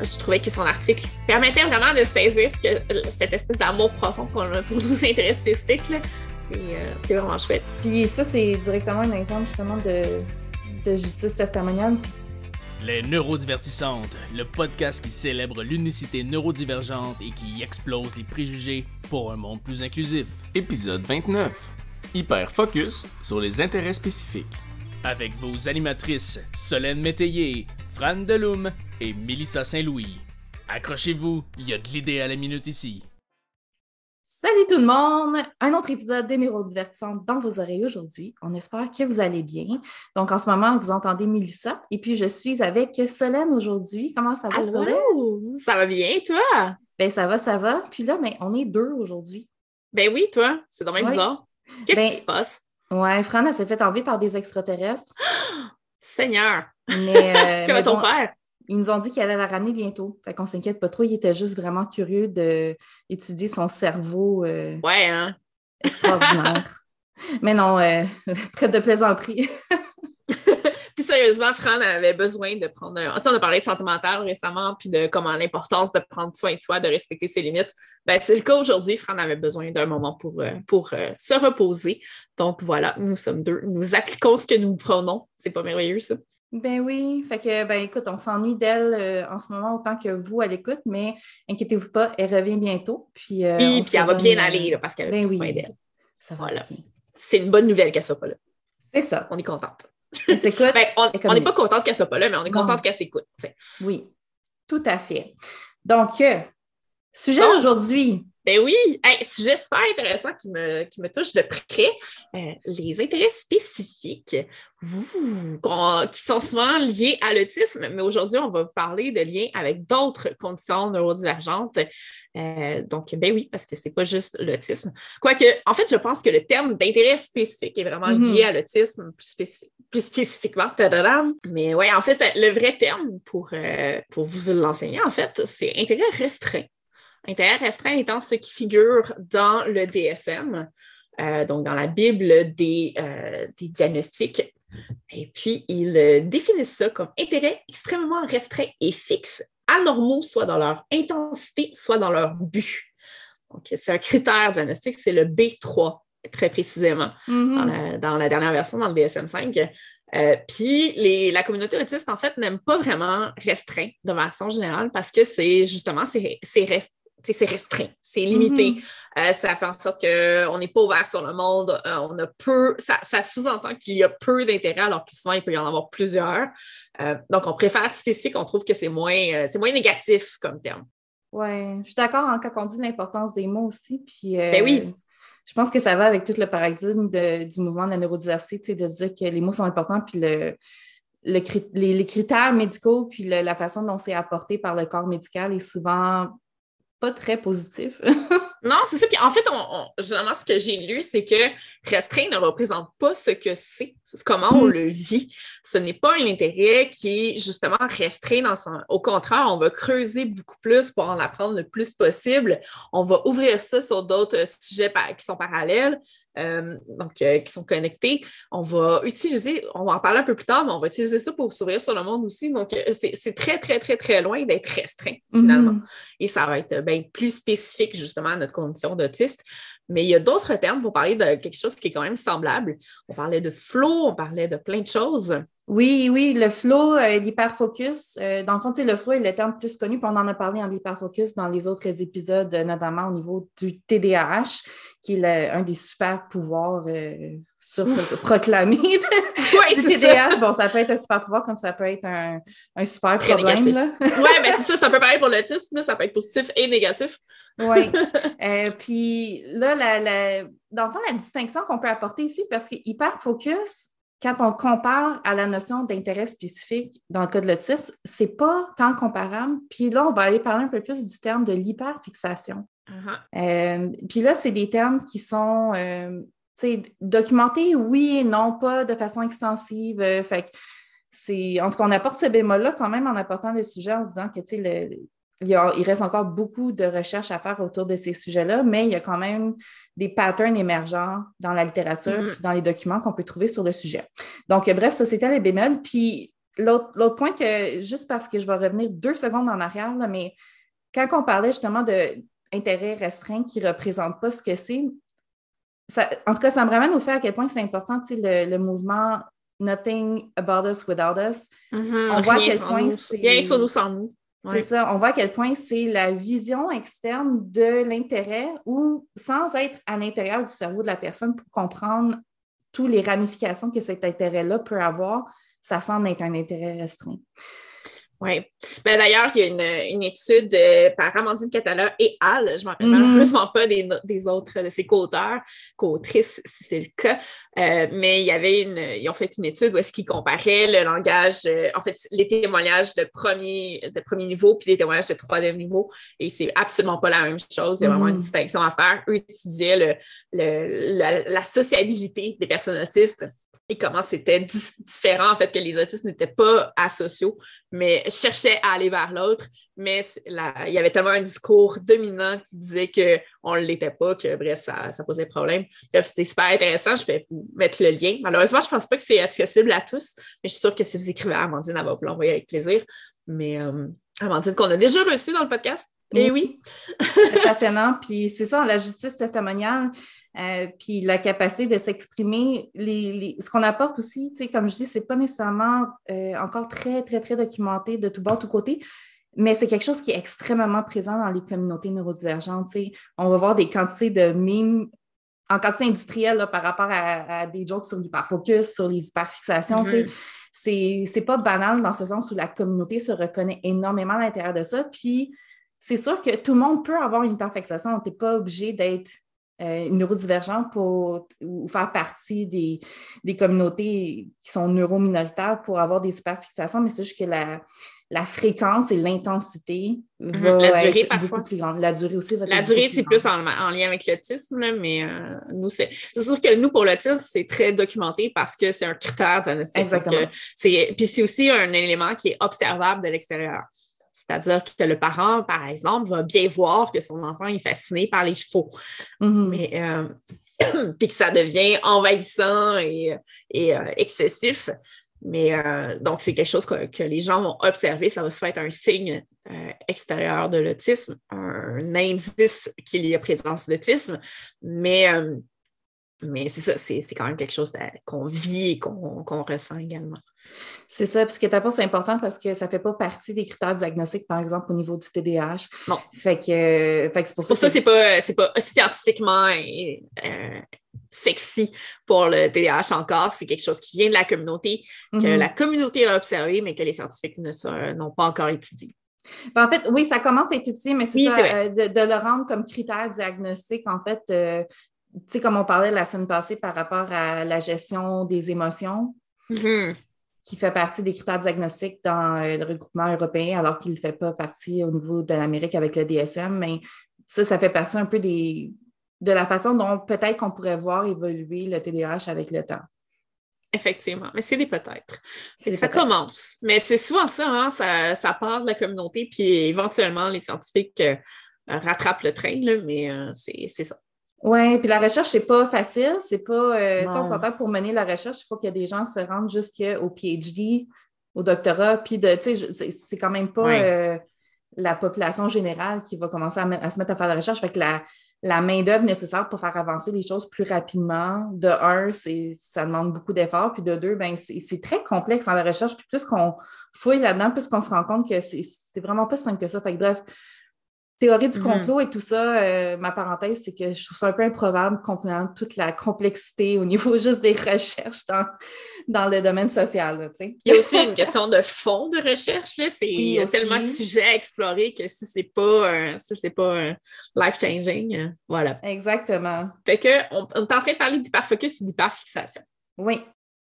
je trouvais que son article permettait vraiment de saisir ce que, cette espèce d'amour profond qu'on a pour nos intérêts spécifiques. C'est vraiment chouette. Puis ça, c'est directement un exemple justement de, de justice testimoniale. Les Neurodivertissantes, le podcast qui célèbre l'unicité neurodivergente et qui explose les préjugés pour un monde plus inclusif. Épisode 29. Hyper focus sur les intérêts spécifiques. Avec vos animatrices Solène Métayer, Fran Deloum et Mélissa Saint-Louis. Accrochez-vous, il y a de l'idée à la minute ici. Salut tout le monde! Un autre épisode des Neurodivertissantes dans vos oreilles aujourd'hui. On espère que vous allez bien. Donc, en ce moment, vous entendez Mélissa et puis je suis avec Solène aujourd'hui. Comment ça va, Allô? Solène? Ça va bien, toi? Ben, ça va, ça va. Puis là, ben, on est deux aujourd'hui. Ben oui, toi. C'est dommage Ouais. bizarre. Qu'est-ce Ben- qui se passe? Ouais, Fran, elle s'est fait enlever par des extraterrestres. Seigneur, Mais, euh, que va-t-on bon, faire? Ils nous ont dit qu'elle allait la ramener bientôt. Fait qu'on s'inquiète pas trop. Il était juste vraiment curieux d'étudier son cerveau euh, Ouais, hein? extraordinaire. Mais non, euh, très de plaisanterie. Puis sérieusement, Fran avait besoin de prendre un... Tu sais, on a parlé de santé mentale récemment, puis de comment l'importance de prendre soin de soi, de respecter ses limites. Ben, c'est le cas aujourd'hui. Fran avait besoin d'un moment pour, euh, pour euh, se reposer. Donc voilà, nous sommes deux. Nous appliquons ce que nous prenons. C'est pas merveilleux, ça? Ben oui. Fait que, ben écoute, on s'ennuie d'elle euh, en ce moment autant que vous à l'écoute, mais inquiétez-vous pas, elle revient bientôt. Puis, euh, Puis, elle va bien aller, là, parce qu'elle a ben pris oui. soin d'elle. Ça va Voilà. C'est une bonne nouvelle qu'elle soit pas là. C'est ça. On est contente. Elle s'écoute. Ben, on n'est pas contente qu'elle soit pas là, mais on est Non. contente qu'elle s'écoute. Oui, tout à fait. Donc, euh, sujet d'aujourd'hui. Ben oui, hey, sujet super intéressant qui me, qui me touche de près. Euh, les intérêts spécifiques ouh, qui sont souvent liés à l'autisme, mais aujourd'hui, on va vous parler de liens avec d'autres conditions neurodivergentes. Euh, donc, ben oui, parce que c'est pas juste l'autisme. Quoique, en fait, je pense que le terme d'intérêt spécifique est vraiment Mhm. lié à l'autisme plus, spéci- plus spécifiquement. Tadadam. Mais oui, en fait, le vrai terme pour, euh, pour vous l'enseigner, en fait, c'est intérêt restreint. Intérêt restreint étant ce qui figure dans le DSM, euh, donc dans la Bible des, euh, des diagnostics. Et puis, ils euh, définissent ça comme intérêt extrêmement restreint et fixe, anormaux, soit dans leur intensité, soit dans leur but. Donc, c'est un critère diagnostique, c'est le B3, très précisément Mhm. dans, la, dans la dernière version, dans le DSM-5. Euh, Puis les- la communauté autiste, en fait, n'aime pas vraiment restreint de façon générale parce que c'est justement, c'est rest- c'est restreint, c'est limité. Mhm. Euh, ça fait en sorte qu'on n'est pas ouvert sur le monde, euh, on a peu, ça, ça sous-entend qu'il y a peu d'intérêt alors que souvent il peut y en avoir plusieurs. Euh, donc on préfère spécifique, on trouve que c'est moins, c'est moins négatif comme terme. Oui, je suis d'accord hein, quand on dit l'importance des mots aussi. Puis, Ben oui. Je pense que ça va avec tout le paradigme de- du mouvement de la neurodiversité, de dire que les mots sont importants, puis le, le les, les critères médicaux, puis le- la façon dont c'est apporté par le corps médical est souvent pas très positif. Non, c'est ça. Puis en fait, on, on- généralement, ce que j'ai lu, c'est que restreint ne représente pas ce que c'est, comment on Mm. le vit. Ce n'est pas un intérêt qui est justement restreint dans son. Au contraire, on va creuser beaucoup plus pour en apprendre le plus possible. On va ouvrir ça sur d'autres sujets par- qui sont parallèles, euh, donc euh, qui sont connectés. On va utiliser, on va en parler un peu plus tard, mais on va utiliser ça pour s'ouvrir sur le monde aussi. Donc, euh, c'est très, très, très, très loin d'être restreint, finalement Mhm. et ça va être ben, plus spécifique justement à notre condition d'autiste. Mais il y a d'autres termes pour parler de quelque chose qui est quand même semblable. On parlait de flow, on parlait de plein de choses. Oui, oui, le flow, euh, l'hyperfocus. euh, dans le fond, tu sais, le flow est le terme plus connu, puis on en a parlé en hyperfocus dans les autres épisodes, euh, notamment au niveau du TDAH, qui est le- un des super pouvoirs euh, surproclamés. Oui, du ça. TDAH, bon, ça peut être un super pouvoir comme ça peut être un, un super Très problème. Oui, mais c'est ça, c'est un peu pareil pour l'autisme. Ça peut être positif et négatif. Oui. Puis là, la, la- dans le fond, la distinction qu'on peut apporter ici, parce que hyper-focus, quand on compare à la notion d'intérêt spécifique dans le cas de l'autisme, c'est pas tant comparable. Puis là, on va aller parler un peu plus du terme de l'hyperfixation. Uh-huh. Euh, puis là, c'est des termes qui sont euh, documentés, oui et non, pas de façon extensive. Euh, fait en tout cas, on apporte ce bémol-là quand même en apportant le sujet en se disant que tu sais, le- il, y a- il reste encore beaucoup de recherches à faire autour de ces sujets-là, mais il y a quand même des patterns émergents dans la littérature Mhm. puis dans les documents qu'on peut trouver sur le sujet. Donc, euh, bref, ça, c'était les bémols. Puis, l'autre point que, juste parce que je vais revenir deux secondes en arrière, là, mais quand on parlait justement d'intérêt restreint qui ne représente pas ce que c'est, en tout cas, ça me ramène au fait à quel point c'est important, le, le mouvement Nothing about us without us. Mm-hmm. on voit à quel point c'est. Rien sur nous sans nous. C'est ça. On voit à quel point c'est la vision externe de l'intérêt ou sans être à l'intérieur du cerveau de la personne pour comprendre toutes les ramifications que cet intérêt-là peut avoir, ça semble être un intérêt restreint. Oui. Ben, D'ailleurs, il y a une, étude euh, par Amandine Catala et Al, je ne m'en rappelle mm-hmm. malheureusement pas des, autres de ses co-auteurs, co-autrices, si c'est le cas, euh, mais il y avait une, ils ont fait une étude où est-ce qu'ils comparaient le langage, euh, en fait, les témoignages de premier, de premier niveau puis les témoignages de troisième niveau, et c'est absolument pas la même chose. Il y a vraiment une mm-hmm. distinction à faire. Eux étudiaient le, la, sociabilité des personnes autistes et comment c'était différent, en fait, que les autistes n'étaient pas asociaux, mais cherchaient à aller vers l'autre. Mais il y avait tellement un discours dominant qui disait qu'on ne l'était pas, que bref, ça, ça posait problème. C'est super intéressant. Je vais vous mettre le lien. Malheureusement, je ne pense pas que c'est accessible à tous, mais je suis sûre que si vous écrivez à Amandine, elle va vous l'envoyer avec plaisir. Mais euh, Amandine, qu'on a déjà reçu dans le podcast. Et oui. c'est passionnant. Puis c'est ça, la justice testimoniale, euh, puis la capacité de s'exprimer, les, ce qu'on apporte aussi, comme je dis, c'est pas nécessairement euh, encore très, très, très documenté de tout bord, tout côté, mais c'est quelque chose qui est extrêmement présent dans les communautés neurodivergentes. On va voir des quantités de mimes en quantité industrielle par rapport à, des jokes sur l'hyperfocus, sur les hyperfixations. Mm C'est pas banal dans ce sens où la communauté se reconnaît énormément à l'intérieur de ça. Puis c'est sûr que tout le monde peut avoir une hyperfixation. On n'est pas obligé d'être euh, neurodivergent pour ou faire partie des, des, communautés qui sont neurominoritaires pour avoir des superfixations, mais c'est juste que la, la fréquence et l'intensité mhm. va la durée, être parfois. beaucoup plus grande. La durée aussi va La durée, c'est plus en, lien avec l'autisme, mais euh, nous, c'est sûr que nous, pour l'autisme, c'est très documenté parce que c'est un critère diagnostique. Exactement. Puis c'est aussi un élément qui est observable de l'extérieur. C'est-à-dire que le parent, par exemple, va bien voir que son enfant est fasciné par les chevaux. Mm-hmm. Mais euh, puis que ça devient envahissant et, euh, excessif. Mais euh, donc, c'est quelque chose que, les gens vont observer. Ça va se faire un signe extérieur de l'autisme, un indice qu'il y a présence d'autisme. Mais, mais c'est ça, c'est quand même quelque chose qu'on vit et qu'on ressent également. C'est ça, puis ce que tu c'est important parce que ça ne fait pas partie des critères diagnostiques, par exemple, au niveau du TDAH. Non. Fait que, c'est pour, ça. que... c'est pas, pas scientifiquement euh, sexy pour le TDAH encore. C'est quelque chose qui vient de la communauté, que mm-hmm. la communauté a observé, mais que les scientifiques n'ont pas encore étudié. Ben, en fait, oui, ça commence à être étudié, mais c'est euh, de, le rendre comme critère diagnostique, en fait, euh, tu sais, comme on parlait la semaine passée par rapport à la gestion des émotions. Mm-hmm qui fait partie des critères diagnostiques dans euh, le regroupement européen, alors qu'il ne fait pas partie au niveau de l'Amérique avec le DSM. Mais ça, ça fait partie un peu des, de la façon dont peut-être qu'on pourrait voir évoluer le TDAH avec le temps. Effectivement, mais c'est des peut-être. Ça commence. Mais c'est souvent ça, hein, ça, ça, part de la communauté, puis éventuellement, les scientifiques euh, rattrapent le train, là, mais euh, c'est ça. Oui, puis la recherche, c'est pas facile. C'est pas. Euh, on s'entend pour mener la recherche, il faut que des gens se rendent jusqu'au PhD, au doctorat, puis de, c'est quand même pas euh, la population générale qui va commencer à, se mettre à faire la recherche. Fait que la, la main-d'œuvre nécessaire pour faire avancer les choses plus rapidement, de un, ça demande beaucoup d'efforts, puis de deux, ben, c'est très complexe dans la recherche. Puis plus qu'on fouille là-dedans, plus qu'on se rend compte que c'est vraiment pas simple que ça. Fait que bref, théorie du mhm. complot et tout ça, euh, ma parenthèse, c'est que je trouve ça un peu improbable comprenant toute la complexité au niveau juste des recherches dans, dans le domaine social. il y a aussi une question de fond de recherche. C'est il y a tellement de sujets à explorer que si c'est pas si pas life-changing, euh, voilà. Exactement. Fait que on, est en train de parler d'hyperfocus et d'hyperfixation. Oui.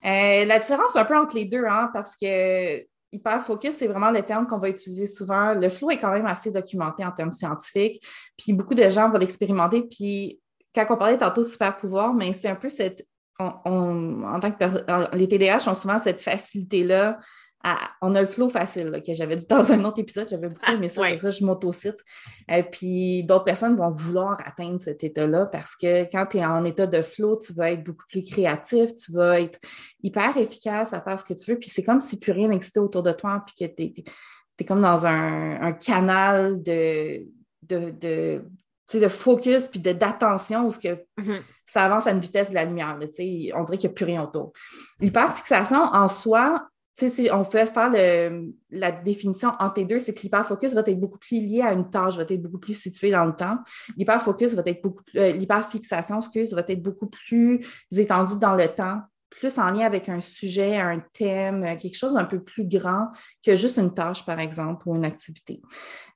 Euh, la différence un peu entre les deux, hein, parce que hyper-focus, c'est vraiment le terme qu'on va utiliser souvent. Le flow est quand même assez documenté en termes scientifiques, puis beaucoup de gens vont l'expérimenter. Puis quand on parlait tantôt super pouvoir, mais c'est un peu cette. en tant que les TDAH ont souvent cette facilité-là on a le flow facile, que j'avais dit dans un autre épisode, j'avais beaucoup aimé ça, Ouais. ça, je m'autocite. Euh, puis d'autres personnes vont vouloir atteindre cet état-là parce que quand tu es en état de flow, tu vas être beaucoup plus créatif, tu vas être hyper efficace à faire ce que tu veux. Puis c'est comme si plus rien n'existait autour de toi, puis que tu es, comme dans un, un canal de, de, de, de focus puis d'attention où ce que Mhm. ça avance à une vitesse de la lumière. là, on dirait qu'il n'y a plus rien autour. L'hyperfixation en soi, si on peut faire le- la définition entre les deux, c'est que l'hyperfocus va être beaucoup plus lié à une tâche, va être beaucoup plus situé dans le temps. L'hyperfocus va être beaucoup plus, euh, l'hyperfixation, excuse, va être beaucoup plus étendue dans le temps, plus en lien avec un sujet, un thème, euh, quelque chose un peu plus grand que juste une tâche, par exemple, ou une activité.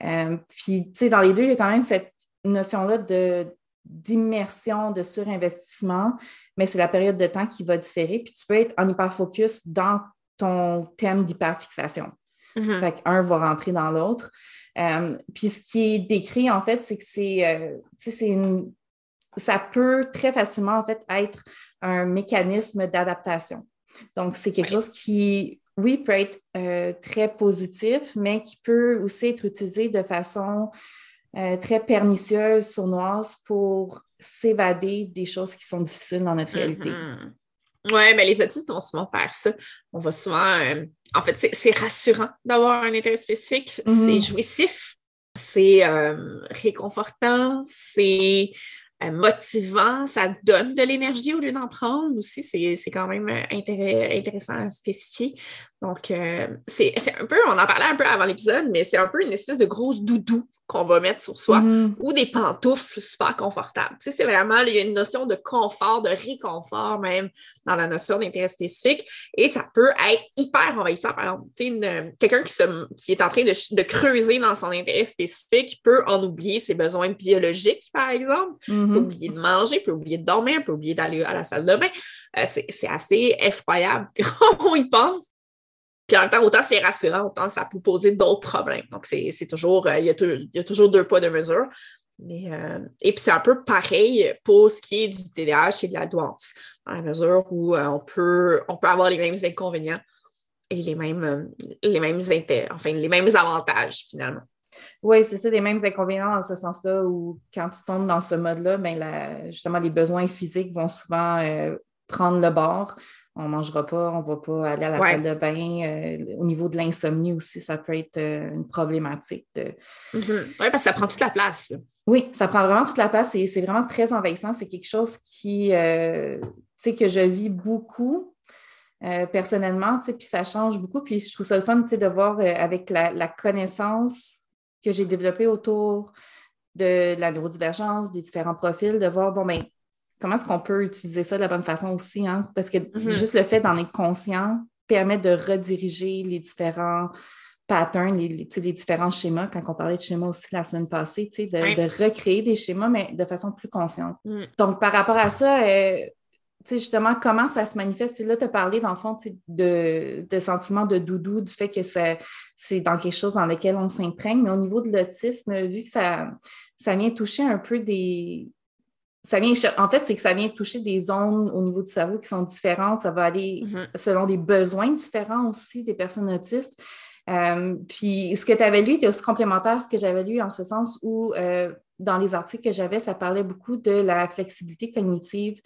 Euh, puis, tu sais, dans les deux, il y a quand même cette notion-là de d'immersion, de surinvestissement, mais c'est la période de temps qui va différer. Puis tu peux être en hyperfocus dans ton thème d'hyperfixation. Mhm. Fait qu'un va rentrer dans l'autre. Euh, puis ce qui est décrit, en fait, c'est que c'est, euh, c'est une- ça peut très facilement, en fait, être un mécanisme d'adaptation. Donc, c'est quelque Oui. chose qui, oui, peut être euh, très positif, mais qui peut aussi être utilisé de façon euh, très pernicieuse, sournoise pour s'évader des choses qui sont difficiles dans notre réalité. Ouais, mais les autistes vont souvent faire ça. On va souvent. euh, en fait, c'est- rassurant d'avoir un intérêt spécifique. Mhm. C'est jouissif. C'est euh, réconfortant. C'est motivant. Ça donne de l'énergie au lieu d'en prendre aussi. C'est quand même euh, intéressant à spécifier. Donc, euh, c'est un peu. On en parlait un peu avant l'épisode, mais c'est un peu une espèce de grosse doudou qu'on va mettre sur soi Mhm. ou des pantoufles super confortables. Tu sais, c'est vraiment, il y a une notion de confort, de réconfort même dans la notion d'intérêt spécifique et ça peut être hyper envahissant. Par exemple, tu sais, une- quelqu'un qui, se- qui est en train de, creuser dans son intérêt spécifique peut en oublier ses besoins biologiques, par exemple, Mhm. peut oublier de manger, peut oublier de dormir, peut oublier d'aller à la salle de bain. Euh, c'est assez effroyable on y pense. Puis en même temps, autant c'est rassurant, autant ça peut poser d'autres problèmes. Donc, c'est toujours, euh, il y, a y toujours deux pas de mesure. Mais, euh, et puis, c'est un peu pareil pour ce qui est du TDAH et de la douance, dans la mesure où euh, on, peut, on peut avoir les mêmes inconvénients et les mêmes, les mêmes intérêts, enfin, les mêmes avantages, finalement. Oui, c'est ça, des mêmes inconvénients dans ce sens-là où quand tu tombes dans ce mode-là, ben, la- justement, les besoins physiques vont souvent euh, prendre le bord. On ne mangera pas, on ne va pas aller à la Ouais. salle de bain. Euh, au niveau de l'insomnie aussi, ça peut être euh, une problématique. de- Oui, parce que ça prend toute la place. Oui, ça prend vraiment toute la place et c'est vraiment très envahissant. C'est quelque chose qui, tu sais, que je vis beaucoup. euh, personnellement, puis ça change beaucoup. Puis je trouve ça le fun, de voir euh, avec la, la connaissance que j'ai développée autour de la neurodivergence, des différents profils, de voir, bon, ben, comment est-ce qu'on peut utiliser ça de la bonne façon aussi, hein? Parce que Mhm. juste le fait d'en être conscient permet de rediriger les différents patterns, les, différents schémas, quand on parlait de schémas aussi la semaine passée, de, de recréer des schémas, mais de façon plus consciente. Mm. Donc, par rapport à ça, euh, justement, comment ça se manifeste? Là, tu as parlé, dans le fond, de, de sentiments de doudou, du fait que c'est dans quelque chose dans lequel on s'imprègne, mais au niveau de l'autisme, vu que ça, ça vient toucher un peu des... Ça vient, en fait, c'est que ça vient toucher des zones au niveau du cerveau qui sont différentes. Ça va aller Mhm. selon des besoins différents aussi des personnes autistes. Euh, puis ce que tu avais lu était aussi complémentaire à ce que j'avais lu en ce sens où euh, dans les articles que j'avais, ça parlait beaucoup de la flexibilité cognitive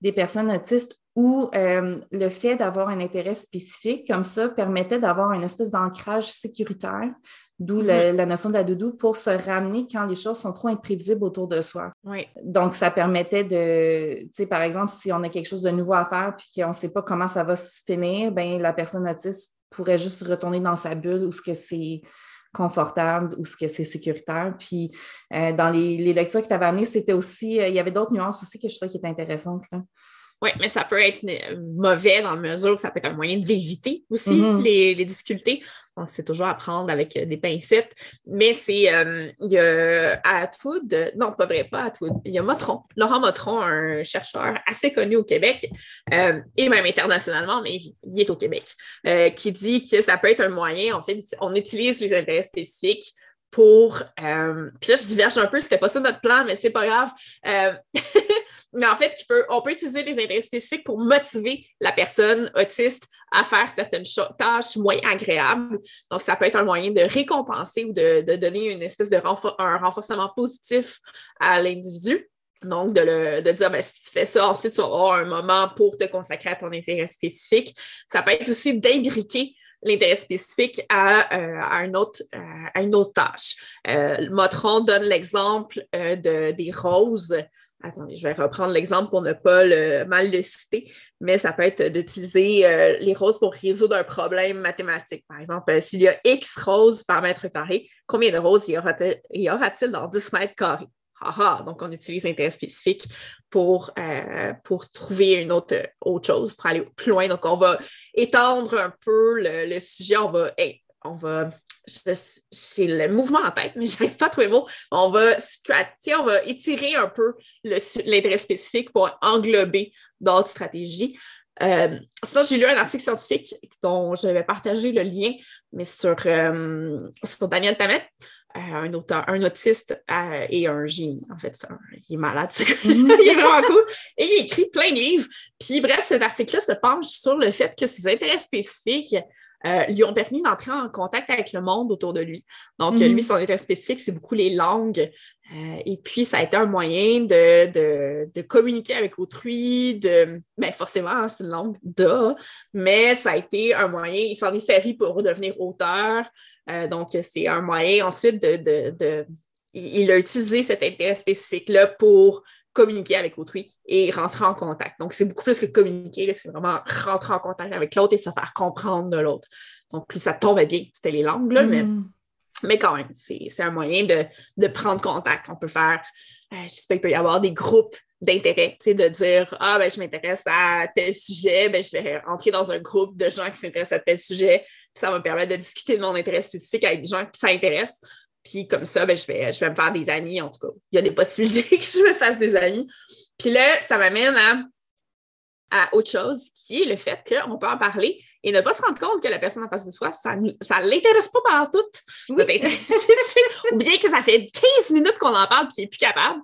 des personnes autistes où euh, le fait d'avoir un intérêt spécifique comme ça permettait d'avoir une espèce d'ancrage sécuritaire, d'où le- la notion de la doudou pour se ramener quand les choses sont trop imprévisibles autour de soi. Oui. Donc, ça permettait de, tu sais, par exemple, si on a quelque chose de nouveau à faire puis qu'on ne sait pas comment ça va se finir, ben la personne autiste pourrait juste retourner dans sa bulle où ce que c'est confortable, où ce que c'est sécuritaire. Puis, euh, dans les, les lectures que tu avais amenées, c'était aussi, euh, il y avait d'autres nuances aussi que je trouvais qui étaient intéressantes. là. Oui, mais ça peut être euh, mauvais dans la mesure où ça peut être un moyen d'éviter aussi Mhm. les, les difficultés. Donc, c'est toujours à prendre avec euh, des pincettes. Mais c'est, euh, il y a Atwood, non, pas vrai, pas Atwood, il y a Motron, Laurent Motron, un chercheur assez connu au Québec euh, et même internationalement, mais il il est au Québec, euh, qui dit que ça peut être un moyen, en fait, on utilise les intérêts spécifiques pour. Euh, puis là, je diverge un peu, c'était pas ça notre plan, mais c'est pas grave. Euh, mais en fait, on peut utiliser les intérêts spécifiques pour motiver la personne autiste à faire certaines tâches moins agréables. Donc, ça peut être un moyen de récompenser ou de, donner une espèce de renforcement positif à l'individu. Donc, de, dire, ben, si tu fais ça, ensuite, tu vas avoir un moment pour te consacrer à ton intérêt spécifique. Ça peut être aussi d'imbriquer l'intérêt spécifique à, euh, une autre, euh, à, une autre, tâche. Euh, Motron donne l'exemple de, des roses. Attendez, je vais reprendre l'exemple pour ne pas mal le citer, mais ça peut être d'utiliser les roses pour résoudre un problème mathématique. Par exemple, s'il y a X roses par mètre carré, combien de roses y aura-t-il dans 10 mètres carrés? Donc, on utilise l'intérêt spécifique pour, euh, pour trouver une autre, autre chose, pour aller plus loin. Donc, on va étendre un peu le, sujet. On va, on va j'ai le mouvement en tête, mais je n'arrive pas à trouver le mot. On va on va étirer un peu l'intérêt spécifique pour englober d'autres stratégies. Euh, sinon, j'ai lu un article scientifique dont je vais partager le lien, mais sur, euh, sur Daniel Tammet, un auteur, un autiste euh, et un génie. En fait, il est malade, il est vraiment cool. Et il écrit plein de livres. Puis bref, cet article-là se penche sur le fait que ses intérêts spécifiques euh, lui ont permis d'entrer en contact avec le monde autour de lui. Donc, lui, mhm. son intérêt spécifique, c'est beaucoup les langues. Euh, et puis, ça a été un moyen de, communiquer avec autrui, de, ben forcément, hein, c'est une langue de, mais ça a été un moyen, il s'en est servi pour devenir auteur. Euh, donc, c'est un moyen ensuite de, il a utilisé cet intérêt spécifique-là pour communiquer avec autrui et rentrer en contact. Donc, c'est beaucoup plus que communiquer, c'est vraiment rentrer en contact avec l'autre et se faire comprendre de l'autre. Donc, ça tombait bien, c'était les langues, là, mais, mm. mais quand même, c'est un moyen de, prendre contact. On peut faire, euh, je sais pas, il peut y avoir des groupes d'intérêt, tu sais, de dire Ah, ben, je m'intéresse à tel sujet, ben, je vais entrer dans un groupe de gens qui s'intéressent à tel sujet, puis ça va me permettre de discuter de mon intérêt spécifique avec des gens qui s'intéressent. Puis comme ça, ben, je, vais, je vais me faire des amis, en tout cas. Il y a des possibilités que je me fasse des amis. Puis là, ça m'amène à, autre chose, qui est le fait qu'on peut en parler et ne pas se rendre compte que la personne en face de soi, ça ne l'intéresse pas par tout. Ou bien que ça fait 15 minutes qu'on en parle et qu'il n'est plus capable.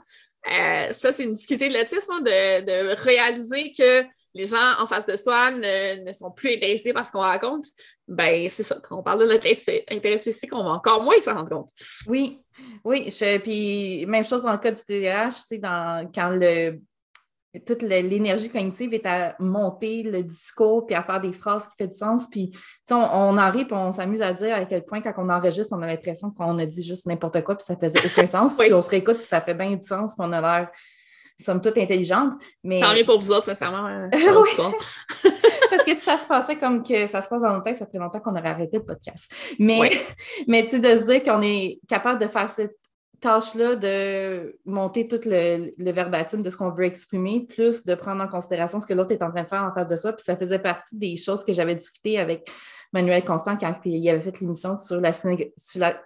Euh, ça, c'est une difficulté de l'autisme, hein, de, de réaliser que les gens en face de soi ne, sont plus intéressés par ce qu'on raconte, ben c'est ça. Quand on parle de notre intérêt spécifique, on va encore moins s'en rendre compte. Oui, oui. puis même chose dans le cas du TDAH, c'est dans quand le toute l'énergie cognitive est à monter le discours puis à faire des phrases qui font du sens. Puis, on, on en rit puis on s'amuse à dire à quel point, quand on enregistre, on a l'impression qu'on a dit juste n'importe quoi puis ça faisait aucun sens. Puis on se réécoute puis ça fait bien du sens puis on a l'air sommes toutes intelligentes. Mais... Tant mieux pour vous autres, sincèrement. Hein, Parce que si ça se passait comme que ça se passe dans nos têtes, ça fait longtemps qu'on aurait arrêté le podcast. Mais, mais tu sais, de se dire qu'on est capable de faire cette tâche-là de monter tout le, le verbatim de ce qu'on veut exprimer, plus de prendre en considération ce que l'autre est en train de faire en face de soi. Puis ça faisait partie des choses que j'avais discutées avec Manuel Constant quand il avait fait l'émission sur la, sur la,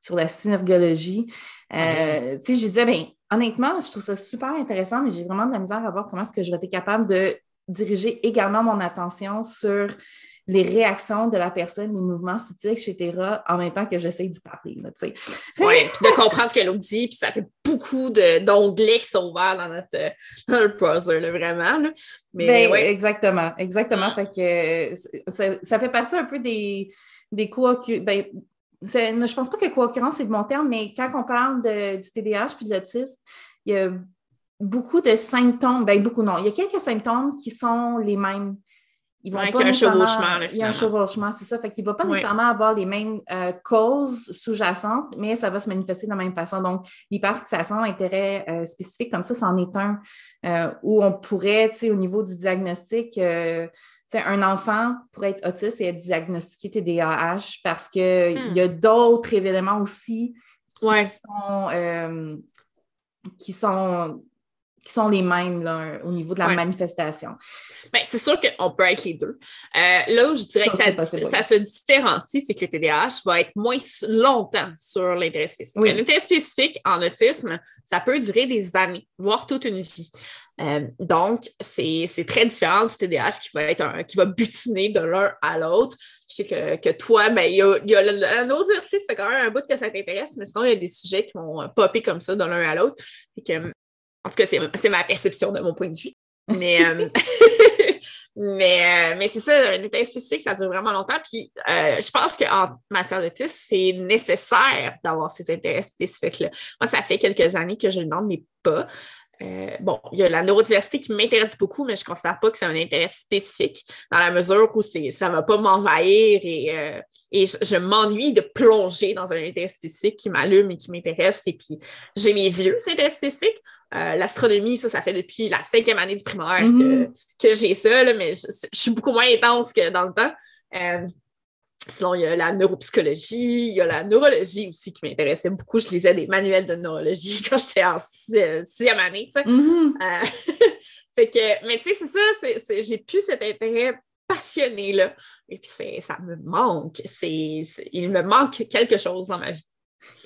sur la synergologie. Euh, tu sais, je disais, ben, honnêtement, je trouve ça super intéressant, mais j'ai vraiment de la misère à voir comment est-ce que je vais être capable de diriger également mon attention sur les réactions de la personne, les mouvements subtils, etc., en même temps que j'essaie d'y parler. Oui, puis de comprendre ce que l'autre dit, puis ça fait beaucoup d'onglets qui sont ouverts dans notre, dans le browser, vraiment. Mais, ben, Exactement, exactement. Fait que ça, fait partie un peu des, des co ben, je pense pas que co-occurrence, c'est de mon terme, mais quand on parle de, du TDAH puis de l'autisme, il y a beaucoup de symptômes, ben beaucoup non, il y a quelques symptômes qui sont les mêmes. Ils vont pas il y a un chevauchement. il y a un chevauchement, c'est ça. Fait qu'il ne va pas nécessairement avoir les mêmes euh, causes sous-jacentes, mais ça va se manifester de la même façon. Donc, l'hyperfixation, intérêt euh, spécifique, comme ça, c'en est un euh, où on pourrait, tu sais, au niveau du diagnostic, un enfant pourrait être autiste et être diagnostiqué TDAH parce qu'il hmm. y a d'autres événements aussi qui, sont, qui, sont, qui sont les mêmes là, au niveau de la manifestation. Ben, c'est sûr qu'on peut être les deux. Euh, là où je dirais que ça, se différencie, c'est que le TDAH va être moins longtemps sur l'intérêt spécifique. L'intérêt spécifique en autisme, ça peut durer des années, voire toute une vie. Euh, donc, c'est très différent du TDAH qui va être qui va butiner de l'un à l'autre. Je sais que, que toi, ben, il y a, y a la ça fait quand même un bout que ça t'intéresse, mais sinon, il y a des sujets qui vont popper comme ça de l'un à l'autre. En tout cas, c'est ma perception de mon point de vue. Mais, euh, mais, euh, mais c'est ça, un intérêt spécifique, ça dure vraiment longtemps. Puis euh, je pense qu'en matière d'autisme, c'est nécessaire d'avoir ces intérêts spécifiques-là. Moi, ça fait quelques années que je n'en ai pas. Euh, bon, il y a la neurodiversité qui m'intéresse beaucoup, mais je ne considère pas que c'est un intérêt spécifique dans la mesure où ça ne va pas m'envahir et, euh, et je, m'ennuie de plonger dans un intérêt spécifique qui m'allume et qui m'intéresse. Et puis, j'ai mes vieux intérêts spécifiques. Euh, l'astronomie, ça, ça fait depuis la cinquième année du primaire que, mm-hmm. que j'ai ça, mais je, je, suis beaucoup moins intense que dans le temps. Sinon, il y a la neuropsychologie, il y a la neurologie aussi qui m'intéressait beaucoup. Je lisais des manuels de neurologie quand j'étais en sixième année, tu sais. Mm-hmm. Euh, fait que, mais tu sais, c'est ça, j'ai plus cet intérêt passionné-là. Et puis, ça me manque. il me manque quelque chose dans ma vie.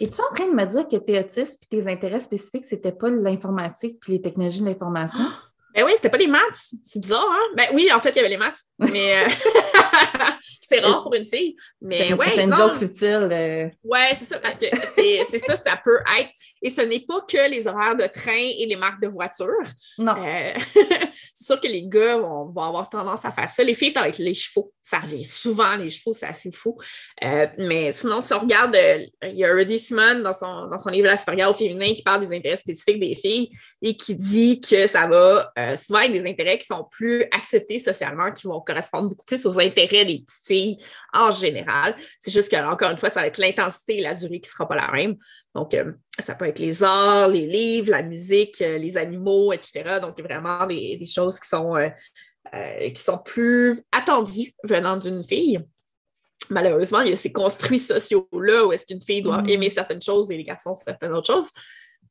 Es-tu en train de me dire que tes autistes et tes intérêts spécifiques, c'était pas l'informatique puis les technologies de l'information? Ben oui, c'était pas les maths. C'est bizarre, hein? Ben oui, en fait, il y avait les maths, mais euh, c'est rare pour une fille. Mais ouais, c'est une joke subtile. Euh. Ouais, c'est ça, parce que c'est ça, ça peut être. Et ce n'est pas que les horaires de train et les marques de voitures. Non. Euh, c'est sûr que les gars vont, avoir tendance à faire ça. Les filles, ça va être les chevaux. Ça revient souvent, les chevaux, c'est assez fou. mais sinon, si on regarde, il y a Rudy Simon dans son, dans son livre La supérieure au féminin qui parle des intérêts spécifiques des filles et qui dit que ça va euh, souvent avec des intérêts qui sont plus acceptés socialement, qui vont correspondre beaucoup plus aux intérêts des petites filles en général. C'est juste que, encore une fois, ça va être l'intensité et la durée qui ne sera pas la même. Donc, euh, ça peut être les arts, les livres, la musique, euh, les animaux, etc. Donc, vraiment des, choses qui sont, qui sont plus attendues venant d'une fille malheureusement, il y a ces construits sociaux-là où est-ce qu'une fille doit mm. aimer certaines choses et les garçons certaines autres choses.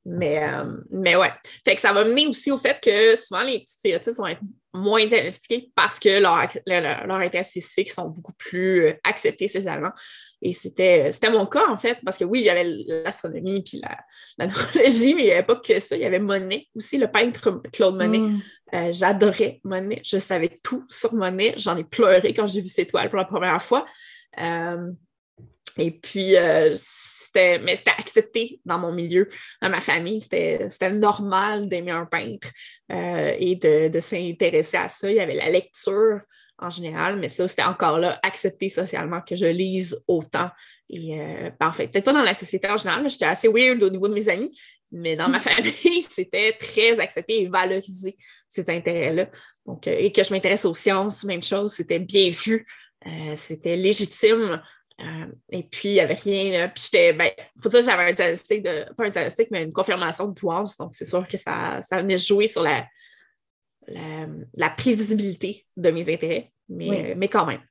Mais, euh, mais ouais. Fait que ça va mener aussi au fait que souvent les petites filles vont être moins diagnostiquées parce que leurs leur, intérêts spécifiques sont beaucoup plus euh, acceptés socialement. Et c'était mon cas, en fait, parce que oui, il y avait l'astronomie puis la, la, neurologie, mais il n'y avait pas que ça. Il y avait Monet aussi, le peintre Claude Monet. Mm. Euh, j'adorais Monet. Je savais tout sur Monet. J'en ai pleuré quand j'ai vu ses toiles pour la première fois. Et puis, mais c'était accepté dans mon milieu, dans ma famille. C'était normal d'aimer un peintre euh, et de, s'intéresser à ça. Il y avait la lecture en général, mais ça, c'était encore là accepté socialement que je lise autant. Et euh, ben, peut-être pas dans la société en général, j'étais assez weird au niveau de mes amis, mais dans ma famille, c'était très accepté et valorisé, ces intérêts-là. Donc, euh, et que je m'intéresse aux sciences, même chose, c'était bien vu, c'était légitime. Euh, et puis, il n'y avait rien. Puis, j'étais, ben, faut dire que j'avais un diagnostic, de, pas un diagnostic, mais une confirmation de douance. Donc, c'est sûr que ça, ça venait jouer sur la, la, prévisibilité de mes intérêts, mais, mais quand même.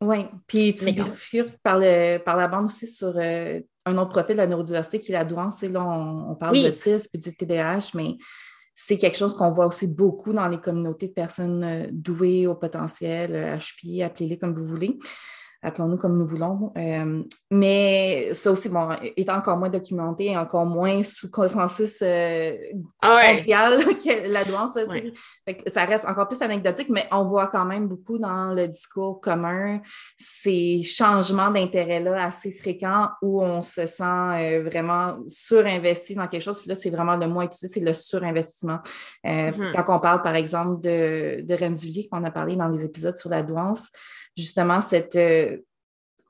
Oui, puis tu bifurques par, par la bande aussi sur euh, un autre profil de la neurodiversité qui est la douance. Et là, on, parle de d'autisme et du TDAH, mais c'est quelque chose qu'on voit aussi beaucoup dans les communautés de personnes euh, douées au potentiel, HPI, appelez-les comme vous voulez appelons-nous comme nous voulons. Euh, mais ça aussi, bon, est encore moins documenté et encore moins sous consensus euh, ah que la douance. Ça reste encore plus anecdotique, mais on voit quand même beaucoup dans le discours commun ces changements d'intérêt-là assez fréquents où on se sent euh, vraiment surinvesti dans quelque chose. Puis là, c'est vraiment le mot utilisé, c'est le surinvestissement. Euh, mm-hmm. Quand on parle, par exemple, de, de Renzulier, qu'on a parlé dans les épisodes sur la douance, justement, cette, euh,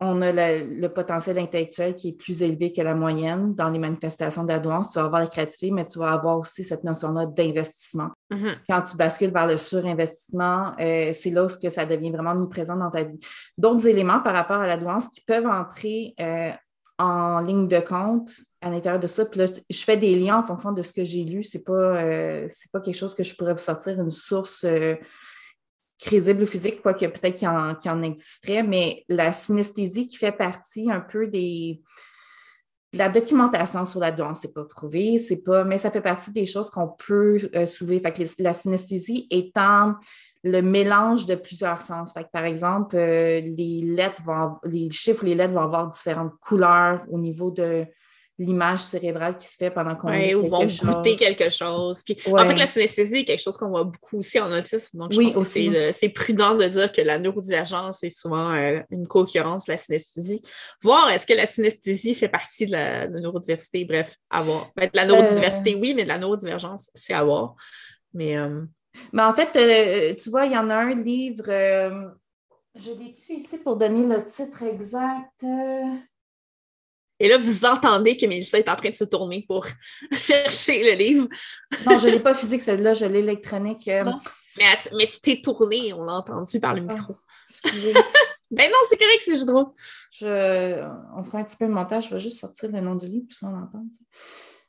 on a le, potentiel intellectuel qui est plus élevé que la moyenne dans les manifestations de la douance. Tu vas avoir la créativité, mais tu vas avoir aussi cette notion-là d'investissement. Mm-hmm. Quand tu bascules vers le surinvestissement, euh, c'est là que ça devient vraiment omniprésent dans ta vie. D'autres éléments par rapport à la douance qui peuvent entrer euh, en ligne de compte à l'intérieur de ça. Puis là, je fais des liens en fonction de ce que j'ai lu. Ce n'est pas, pas quelque chose que je pourrais vous sortir une source crédible ou physique, quoique peut-être qu'il en, en, existerait, mais la synesthésie qui fait partie un peu des, de la documentation sur la douance, c'est pas prouvé, c'est pas, mais ça fait partie des choses qu'on peut euh, soulever. Fait la synesthésie étant le mélange de plusieurs sens. Fait par exemple, euh, les lettres vont les chiffres les lettres vont avoir différentes couleurs au niveau de l'image cérébrale qui se fait pendant qu'on ouais, ou vont goûter quelque chose. Puis, En fait, la synesthésie est quelque chose qu'on voit beaucoup aussi en autisme. Donc, je oui, pense que c'est prudent de dire que la neurodivergence est souvent euh, une co-occurrence de la synesthésie. Voir est-ce que la synesthésie fait partie de la, neurodiversité? Bref, à voir. Ben, de la neurodiversité, euh. oui, mais de la neurodivergence, c'est à voir. Mais, euh, mais en fait, tu vois, il y en a un livre. je l'ai-tu ici pour donner le titre exact? Et là, vous entendez que Mélissa est en train de se tourner pour chercher le livre. non, je ne l'ai pas physique, celle-là, je l'ai électronique. Euh. Mais, mais, tu t'es tournée, on l'a entendu par le ah, micro. excusez. ben non, c'est correct, c'est juste drôle. Je... On fera un petit peu de montage, je vais juste sortir le nom du livre, puisqu'on l'entend.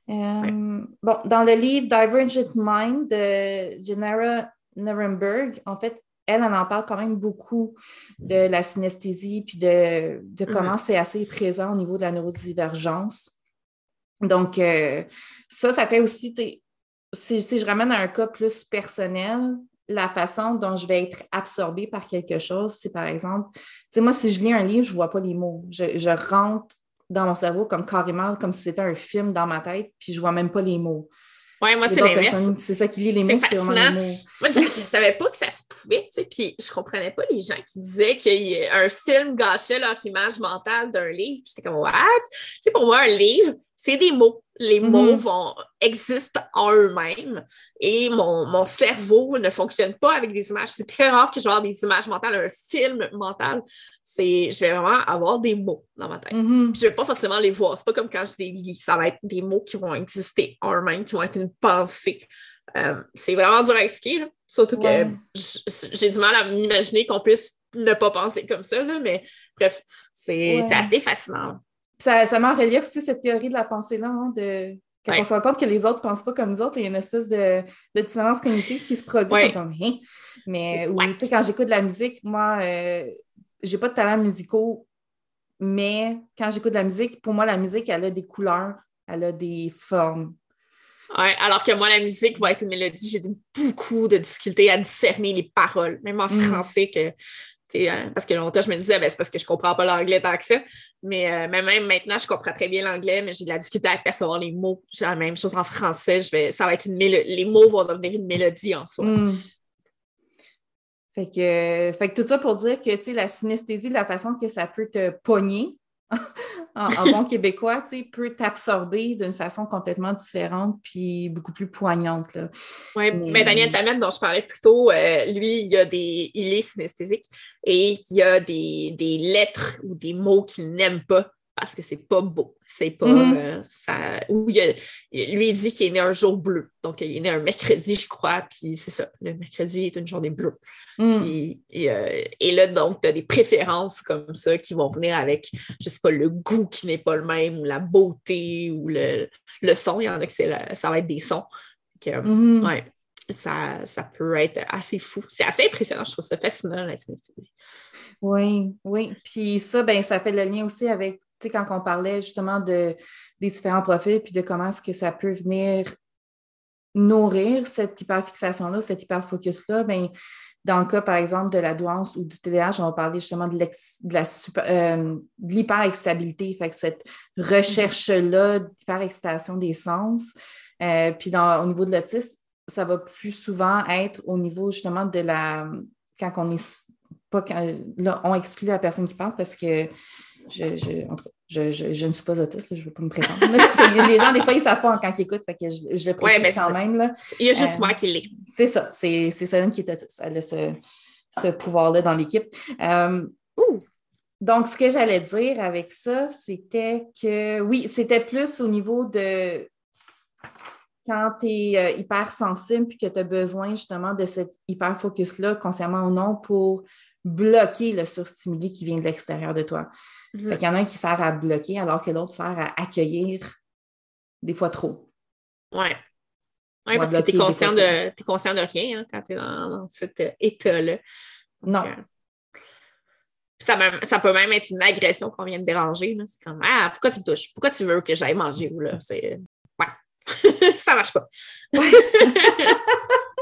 Euh, bon, dans le livre Divergent Mind de Genera Nuremberg, en fait, elle, en parle quand même beaucoup de la synesthésie, puis de, comment c'est assez présent au niveau de la neurodivergence. Donc, euh, ça, ça fait aussi, si, si, je ramène à un cas plus personnel, la façon dont je vais être absorbée par quelque chose, c'est par exemple, moi, si je lis un livre, je ne vois pas les mots. Je, je, rentre dans mon cerveau comme carrément, comme si c'était un film dans ma tête, puis je ne vois même pas les mots. Oui, moi, c'est l'inverse. C'est ça qui lit les mots, c'est Moi, je ne savais pas que ça se pouvait, tu sais, puis je comprenais pas les gens qui disaient qu'un film gâchait leur image mentale d'un livre. J'étais comme, what? Tu sais, pour moi, un livre, c'est des mots. Les mm-hmm. mots vont, existent en eux-mêmes et mon, cerveau ne fonctionne pas avec des images. C'est très rare que je vois des images mentales, un film mental. C'est, je vais vraiment avoir des mots dans ma tête. Mm-hmm. Je ne vais pas forcément les voir. C'est pas comme quand je les lis. Ça va être des mots qui vont exister en eux-mêmes, qui vont être une pensée. Euh, c'est vraiment dur à expliquer. Surtout que j'ai du mal à m'imaginer qu'on puisse ne pas penser comme ça. mais bref, c'est assez fascinant. Ça, ça met en relief aussi cette théorie de la pensée-là, hein, de quand on se rend compte que les autres ne pensent pas comme nous autres, il y a une espèce de, de dissonance cognitive qui se produit. Comme, hein? Mais quand j'écoute de la musique, moi, euh, j'ai pas de talent musicaux, mais quand j'écoute de la musique, pour moi, la musique, elle a des couleurs, elle a des formes. Ouais, alors que moi, la musique va être une mélodie, j'ai beaucoup de difficultés à discerner les paroles, même en mm. français, que Hein, parce que longtemps, je me disais, ben, c'est parce que je ne comprends pas l'anglais tant que ça. Mais, euh, même maintenant, je comprends très bien l'anglais, mais j'ai de la difficulté à percevoir les mots. J'ai la même chose en français. Ça va être les mots vont devenir une mélodie en soi. Hmm. Fait, que, tout ça pour dire que la synesthésie, la façon que ça peut te pogner, en, bon québécois, peut t'absorber d'une façon complètement différente puis beaucoup plus poignante. Oui, mais, Daniel Tamet, dont je parlais plus tôt, euh, lui, il, a des, il est synesthésique et il y a des, des lettres ou des mots qu'il n'aime pas parce que c'est pas beau. C'est pas. Mm-hmm. Euh, ça, lui, il dit qu'il est né un jour bleu. Donc, il est né un mercredi, je crois. Puis c'est ça. Le mercredi est une journée bleue. Mm. Euh, et, là, donc, tu as des préférences comme ça qui vont venir avec, je sais pas, le goût qui n'est pas le même, ou la beauté, ou le, son. Il y en a que ça va être des sons. Mm-hmm. ouais, ça, ça peut être assez fou. C'est assez impressionnant. Je trouve ça fascinant, la Oui, oui. Puis ça, ben, ça fait le lien aussi avec sais, quand on parlait justement de, des différents profils, puis de comment est-ce que ça peut venir nourrir cette hyperfixation-là, cet hyperfocus-là, bien, dans le cas, par exemple, de la douance ou du TDAH, on va parler justement de, euh, l'hyperexcitabilité, fait que cette recherche-là d'hyperexcitation des sens. Euh, puis au niveau de l'autisme, ça va plus souvent être au niveau justement de la... Quand on est... Pas là, on exclut la personne qui parle parce que je, je, ne suis pas autiste, je ne veux pas me prétendre. les gens, des fois, ils ne savent pas quand ils écoutent, fait que je, je le précise quand même. Là. Il y a juste euh, moi qui l'ai. C'est ça, c'est Céline qui est autiste. Elle a ce, ce pouvoir-là dans l'équipe. Euh, donc, ce que j'allais dire avec ça, c'était que oui, c'était plus au niveau de quand tu es euh, hyper sensible puis que tu as besoin justement de cet hyper focus-là, consciemment ou non, pour bloquer le surstimulé qui vient de l'extérieur de toi. Mhm. Il y en a un qui sert à bloquer alors que l'autre sert à accueillir des fois trop. Oui. Oui, parce que tu es, conscient de, conscient de rien hein, quand tu es dans, cet euh, état-là. Non. Euh, ça, peut même être une agression qu'on vient de déranger. C'est comme Ah, pourquoi tu me touches? Pourquoi tu veux que j'aille manger? Là? Ça marche pas.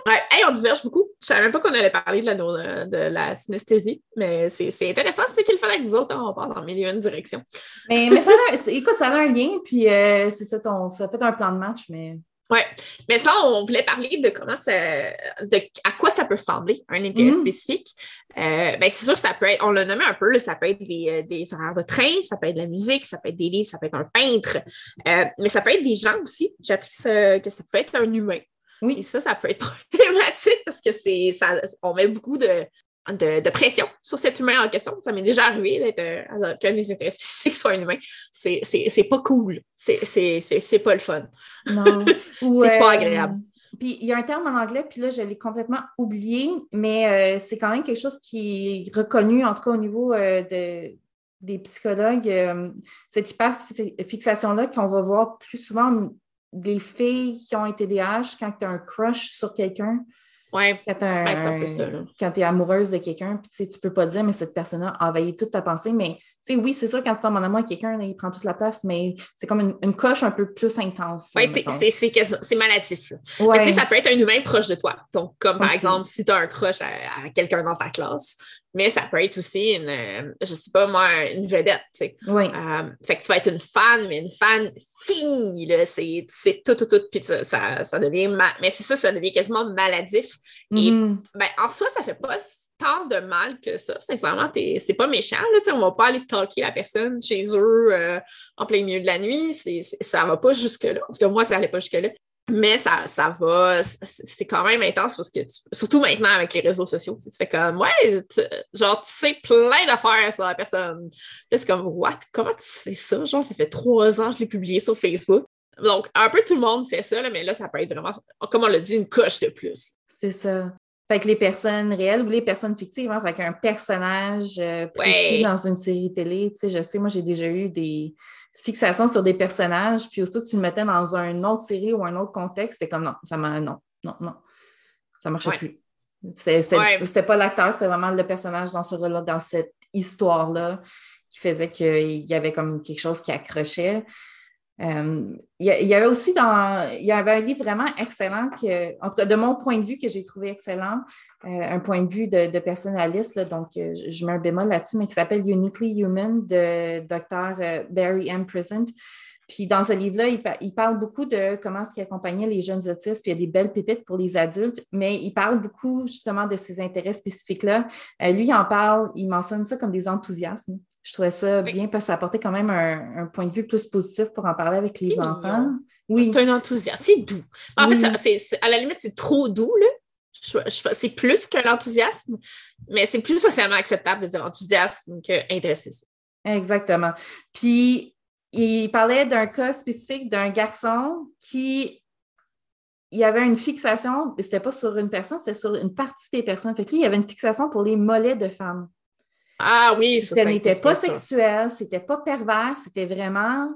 Ouais. Hey, on diverge beaucoup. Je savais même pas qu'on allait parler de la, de la synesthésie, mais c'est intéressant. C'est qu'il fallait avec nous autres, on part dans mille et une directions. Mais, mais ça a, écoute, ça a un lien, puis euh, c'est ça, ça fait un plan de match, mais oui. Mais là, on voulait parler de comment ça, de à quoi ça peut ressembler, un intérêt mm-hmm. spécifique. Euh, ben, c'est sûr, ça peut être, on l'a nommé un peu, ça peut être des, euh, des, horaires de train, ça peut être de la musique, ça peut être des livres, ça peut être un peintre, euh, mais ça peut être des gens aussi. J'ai appris que ça peut être un humain. Oui. Et ça, ça peut être problématique parce que c'est, ça, on met beaucoup de, de, pression sur cet humain en question. Ça m'est déjà arrivé d'être euh, qu'un des intérêts spécifiques soit un humain. C'est pas cool. C'est pas le fun. Non. c'est pas agréable. Puis il y a un terme en anglais, puis là, je l'ai complètement oublié, mais euh, c'est quand même quelque chose qui est reconnu, en tout cas au niveau euh, de, des psychologues, cette hyperfixation-là qu'on va voir plus souvent des filles qui ont un TDAH quand tu as un crush sur quelqu'un. Ouais. Quand ben, tu es amoureuse de quelqu'un, puis tu peux pas dire, mais cette personne-là a envahi toute ta pensée. Mais oui, c'est sûr, quand tu tombes en amour avec quelqu'un, il prend toute la place, mais c'est comme une, coche un peu plus intense. Oui, c'est maladif. Ouais. ça peut être un humain proche de toi. Donc, comme par exemple, si tu as un crush à, quelqu'un dans ta classe, mais ça peut être aussi une, euh, je sais pas moi, une vedette. Oui. Euh, fait que tu vas être une fan, mais une fan finie. C'est tout, tout, tout. Puis ça, ça, devient. Mais c'est ça, ça devient quasiment maladif. Et mm-hmm. ben, en soi, ça fait pas tant de mal que ça. Sincèrement, c'est pas méchant. Là, on va pas aller stalker la personne chez eux euh, en plein milieu de la nuit. C'est, ça va pas jusque-là. En tout cas, moi, ça n'allait pas jusque-là. Mais ça, ça va, c'est quand même intense parce que, surtout maintenant avec les réseaux sociaux, tu, fais comme, ouais, genre, tu sais plein d'affaires sur la personne. c'est comme, what? Comment tu sais ça? Genre, ça fait trois ans que je l'ai publié sur Facebook. Donc, un peu tout le monde fait ça, mais là, ça peut être vraiment, comme on l'a dit, une coche de plus. C'est ça. Fait que les personnes réelles ou les personnes fictives, hein, fait qu'un personnage euh, précis dans une série télé, tu sais, je sais, moi, j'ai déjà eu des fixations sur des personnages, puis aussitôt que tu le mettais dans une autre série ou un autre contexte, c'était comme non, ça m'a, non, non, non, ça marchait plus. C'était pas l'acteur, c'était vraiment le personnage dans ce rôle-là, dans cette histoire-là, qui faisait qu'il y avait comme quelque chose qui accrochait. Euh, il y, avait aussi dans, il y avait un livre vraiment excellent que, en tout cas, de mon point de vue, que j'ai trouvé excellent, euh, un point de vue de, personnaliste, donc euh, je mets un bémol là-dessus, mais qui s'appelle Uniquely Human de Dr. Barry M. Present. Puis dans ce livre-là, il, parle beaucoup de comment est-ce qu'il accompagnait les jeunes autistes, puis il y a des belles pépites pour les adultes, mais il parle beaucoup justement de ces intérêts spécifiques-là. lui, il en parle, il mentionne ça comme des enthousiasmes. Je trouvais ça bien parce que ça apportait quand même un, point de vue plus positif pour en parler avec les enfants. Oui. C'est un enthousiasme. C'est doux. En fait, à la limite, c'est trop doux, là. c'est plus qu'un enthousiasme, mais c'est plus socialement acceptable de dire enthousiasme qu'intérêt spécifique. Exactement. Puis, il parlait d'un cas spécifique d'un garçon qui il y avait une fixation, c'était pas sur une personne, c'était sur une partie des personnes. Fait que lui, il y avait une fixation pour les mollets de femmes. Ah oui, ça, ça n'était pas sexuel, c'était pas pervers, c'était vraiment.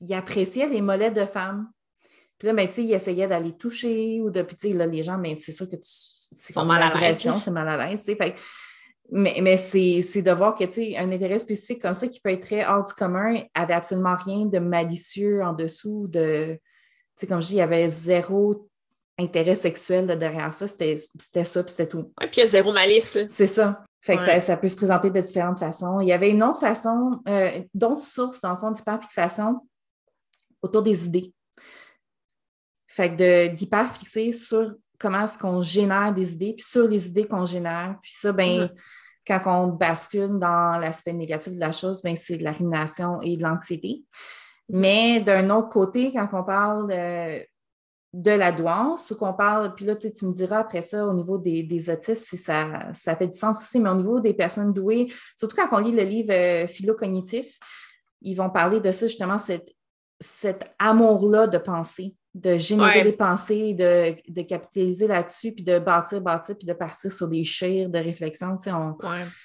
Il appréciait les mollets de femmes. Puis là, ben, tu sais, il essayait d'aller toucher ou de. Puis, tu sais, là, les gens, mais c'est sûr que c'est comme mal l'agression, c'est mal à l'aise, tu sais. Fait mais, mais c'est de voir que, tu sais, un intérêt spécifique comme ça qui peut être très hors du commun avait absolument rien de malicieux en dessous de. Tu sais, comme je dis, il y avait zéro intérêt sexuel derrière ça. C'était ça, puis c'était tout. Oui, puis il y a zéro malice. C'est ça. Fait que ça, peut se présenter de différentes façons. Il y avait une autre façon, euh, d'autres sources, dans le fond, d'hyperfixation autour des idées. Fait que d'hyperfixer sur comment est-ce qu'on génère des idées, puis sur les idées qu'on génère. Puis ça, ben, quand on bascule dans l'aspect négatif de la chose, ben, c'est de la rumination et de l'anxiété. Mais d'un autre côté, quand on parle de la douance ou qu'on parle, puis là, tu, me diras après ça au niveau des, autistes si ça, ça, fait du sens aussi, mais au niveau des personnes douées, surtout quand on lit le livre euh, Philo-cognitif, ils vont parler de ça justement, cet, cet amour-là de penser de générer des pensées, de, capitaliser là-dessus, puis de bâtir, bâtir, puis de partir sur des chires de réflexion. Tu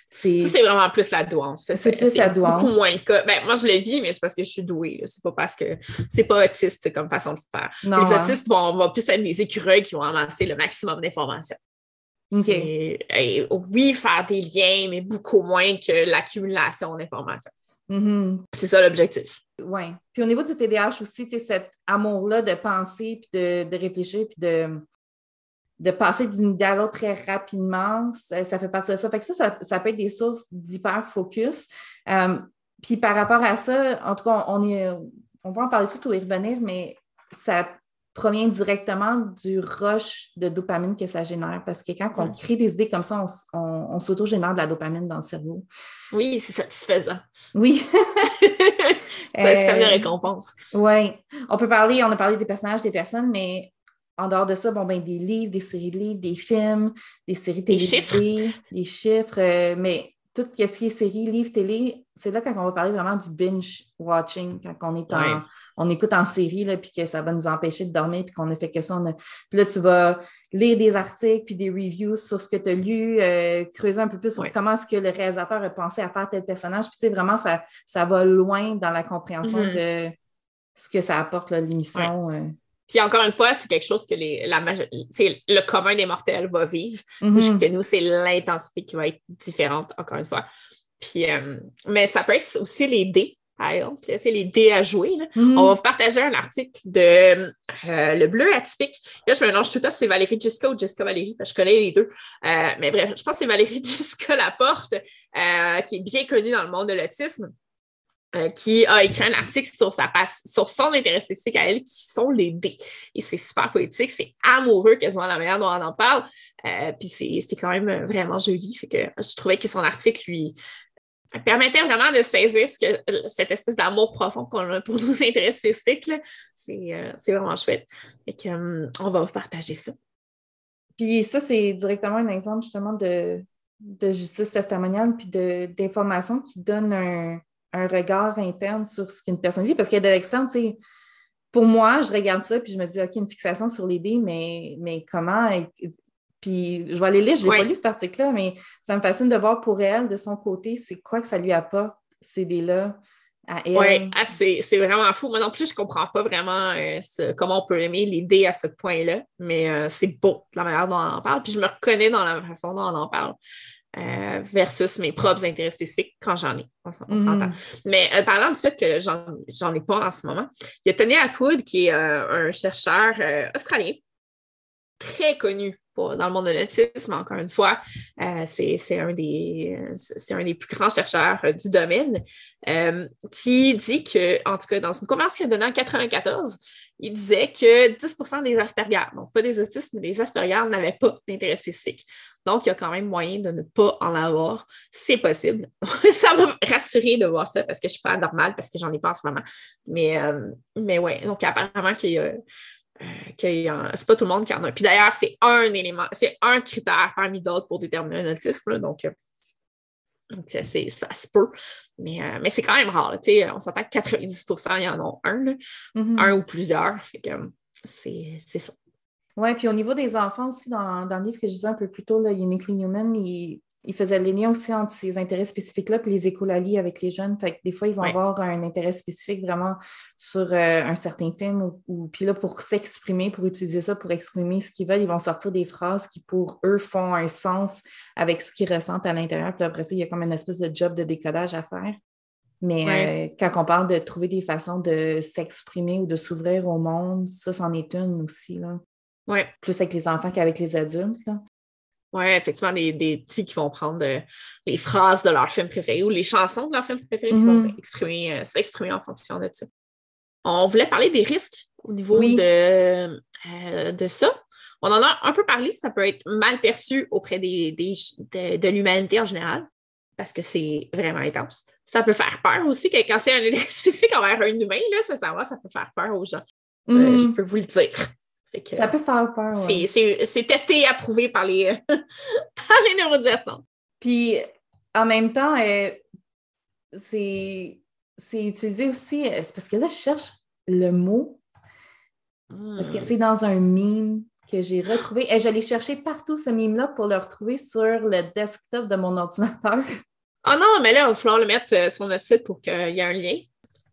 sais, Ça, c'est vraiment plus la douance. C'est plus la douance. beaucoup moins le cas. Ben, moi, je le dis, mais c'est parce que je suis douée. C'est pas parce que c'est pas autiste comme façon de faire. les hein. autistes vont, plus être des écureuils qui vont amasser le maximum d'informations. oui, faire des liens, mais beaucoup moins que l'accumulation d'informations. Mhm. C'est ça l'objectif. Oui. Puis au niveau du TDAH aussi, tu sais, cet amour-là de penser, puis de, de réfléchir, puis de, de passer d'une idée à l'autre très rapidement, ça, ça fait partie de ça. Fait que ça, ça, ça peut être des sources d'hyper-focus. Euh, puis par rapport à ça, en tout cas, on, est, on peut en parler tout ou y revenir, mais ça provient directement du rush de dopamine que ça génère. Parce que quand on crée des idées comme ça, on, on, on s'auto-génère de la dopamine dans le cerveau. Oui, c'est satisfaisant. Oui. c'est Euh, récompense. Oui. On peut parler, on a parlé des personnages, des personnes, mais en dehors de ça, bon, ben, des livres, des séries de livres, des films, des séries Des télévisées, des chiffres, euh, mais tout ce qui est séries, livres, télé, c'est là quand on va parler vraiment du binge watching, quand on est en, Ouais. on écoute en série, là, puis que ça va nous empêcher de dormir, puis qu'on ne fait que ça. on a- Puis là, tu vas lire des articles, puis des reviews sur ce que tu as lu, euh, creuser un peu plus sur Ouais. comment est-ce que le réalisateur a pensé à faire tel personnage. Puis tu sais, vraiment, ça, ça va loin dans la compréhension Mhm. de ce que ça apporte, l'émission. euh. Puis encore une fois, c'est quelque chose que les, la le commun des mortels va vivre. C'est Mhm. juste que nous, c'est l'intensité qui va être différente, encore une fois. Puis, euh, mais ça peut être aussi les dés, sais, les dés à jouer. là. Mhm. On va vous partager un article de euh, Le Bleu atypique. Là, je me mélange tout le temps c'est Valérie Gisca ou Jessica Valérie, parce que je connais les deux. Euh, mais bref, je pense que c'est Valérie Gisca Laporte, qui est bien connue dans le monde de l'autisme. Euh, qui a écrit un article sur, sa sur son intérêt spécifique à elle, qui sont les dés. Et c'est super poétique, c'est amoureux quasiment la manière dont on en parle. Euh, puis c'est quand même vraiment joli. Fait que je trouvais que son article lui permettait vraiment de saisir ce que, cette espèce d'amour profond qu'on a pour nos intérêts spécifiques. C'est euh, vraiment chouette. Fait que, euh, on va vous partager ça. Puis ça, c'est directement un exemple justement de, de justice testimoniale puis de- d'information qui donne un, un regard interne sur ce qu'une personne vit. Parce que de l'externe, tu sais, pour moi, je regarde ça puis je me dis, OK, une fixation sur les dés, mais, mais comment? Puis je vais aller lire, je n'ai pas lu cet article-là, mais ça me fascine de voir pour elle, de son côté, c'est quoi que ça lui apporte, ces dés-là, à elle. Oui, c'est c'est vraiment fou. Moi non plus, je ne comprends pas vraiment euh, ce- comment on peut aimer les dés à ce point-là, mais euh, c'est beau la manière dont on en parle. Puis je me reconnais dans la façon dont on en parle euh, versus mes propres intérêts spécifiques quand j'en ai. On, on Mhm. s'entend. Mais euh, parlant du fait que j'en ai pas en ce moment, il y a Tony Atwood qui est euh, un chercheur australien très connu pour- dans le monde de l'autisme, encore une fois. C'est un, des- c'est un des plus grands chercheurs du domaine qui dit que, en tout cas, dans une conférence qu'il a donnée en 94, il disait que 10% des Asperger, donc pas des autistes, mais des Asperger n'avaient pas d'intérêt spécifique. Donc, il y a quand même moyen de ne pas en avoir. C'est possible. ça m'a rassuré de voir ça parce que je suis pas normale, parce que j'en ai pas en ce moment. Mais, euh, mais ouais, donc apparemment qu'il y a. euh, a- c'est pas tout le monde qui en a. Puis d'ailleurs, c'est un élément, c'est un critère parmi d'autres pour déterminer un autisme. donc, euh, donc ça, c'est- ça se peut. Mais, euh, mais c'est quand même rare. On s'entend que 90 il y en a un, Mhm. un ou plusieurs. Fait que euh, c'est c'est ça. Oui, puis au niveau des enfants aussi, dans, dans le livre que je disais un peu plus tôt, là, Uniquely Human, il, il faisait le lien aussi entre ces intérêts spécifiques-là puis les écolalies avec les jeunes. Fait que des fois, ils vont avoir un intérêt spécifique vraiment sur euh, un certain film ou, ou- puis là, pour s'exprimer, pour utiliser ça pour exprimer ce qu'ils veulent, ils vont sortir des phrases qui, pour eux, font un sens avec ce qu'ils ressentent à l'intérieur. Puis après ça, il y a comme une espèce de job de décodage à faire. Mais Ouais. euh, quand on parle de trouver des façons de s'exprimer ou de s'ouvrir au monde, ça, c'en est une aussi, là. Ouais. Plus avec les enfants qu'avec les adultes, là. Oui, effectivement, des, des petits qui vont prendre euh, les phrases de leur film préféré ou les chansons de leur film préféré qui Mhm. vont exprimer, euh, s'exprimer en fonction de ça. On voulait parler des risques au niveau Oui. de, euh, de ça. On en a un peu parlé, ça peut être mal perçu auprès des, des- de, de l'humanité en général, parce que c'est vraiment intense. Ça peut faire peur aussi, que quand c'est un spécifique envers un humain, là, ça, ça, va, ça peut faire peur aux gens. Euh, Mhm. je peux vous le dire. Que, Ça peut faire peur, ouais. c'est- testé et approuvé par les, par les. Puis, en même temps, euh, c'est utilisé aussi, euh, c'est parce que là, je cherche le mot, parce Hmm. que c'est dans un meme que j'ai retrouvé. Et je l'ai cherché partout, ce meme-là, pour le retrouver sur le desktop de mon ordinateur. Oh non, mais là, il va falloir le mettre euh, sur notre site pour qu'il y ait un lien.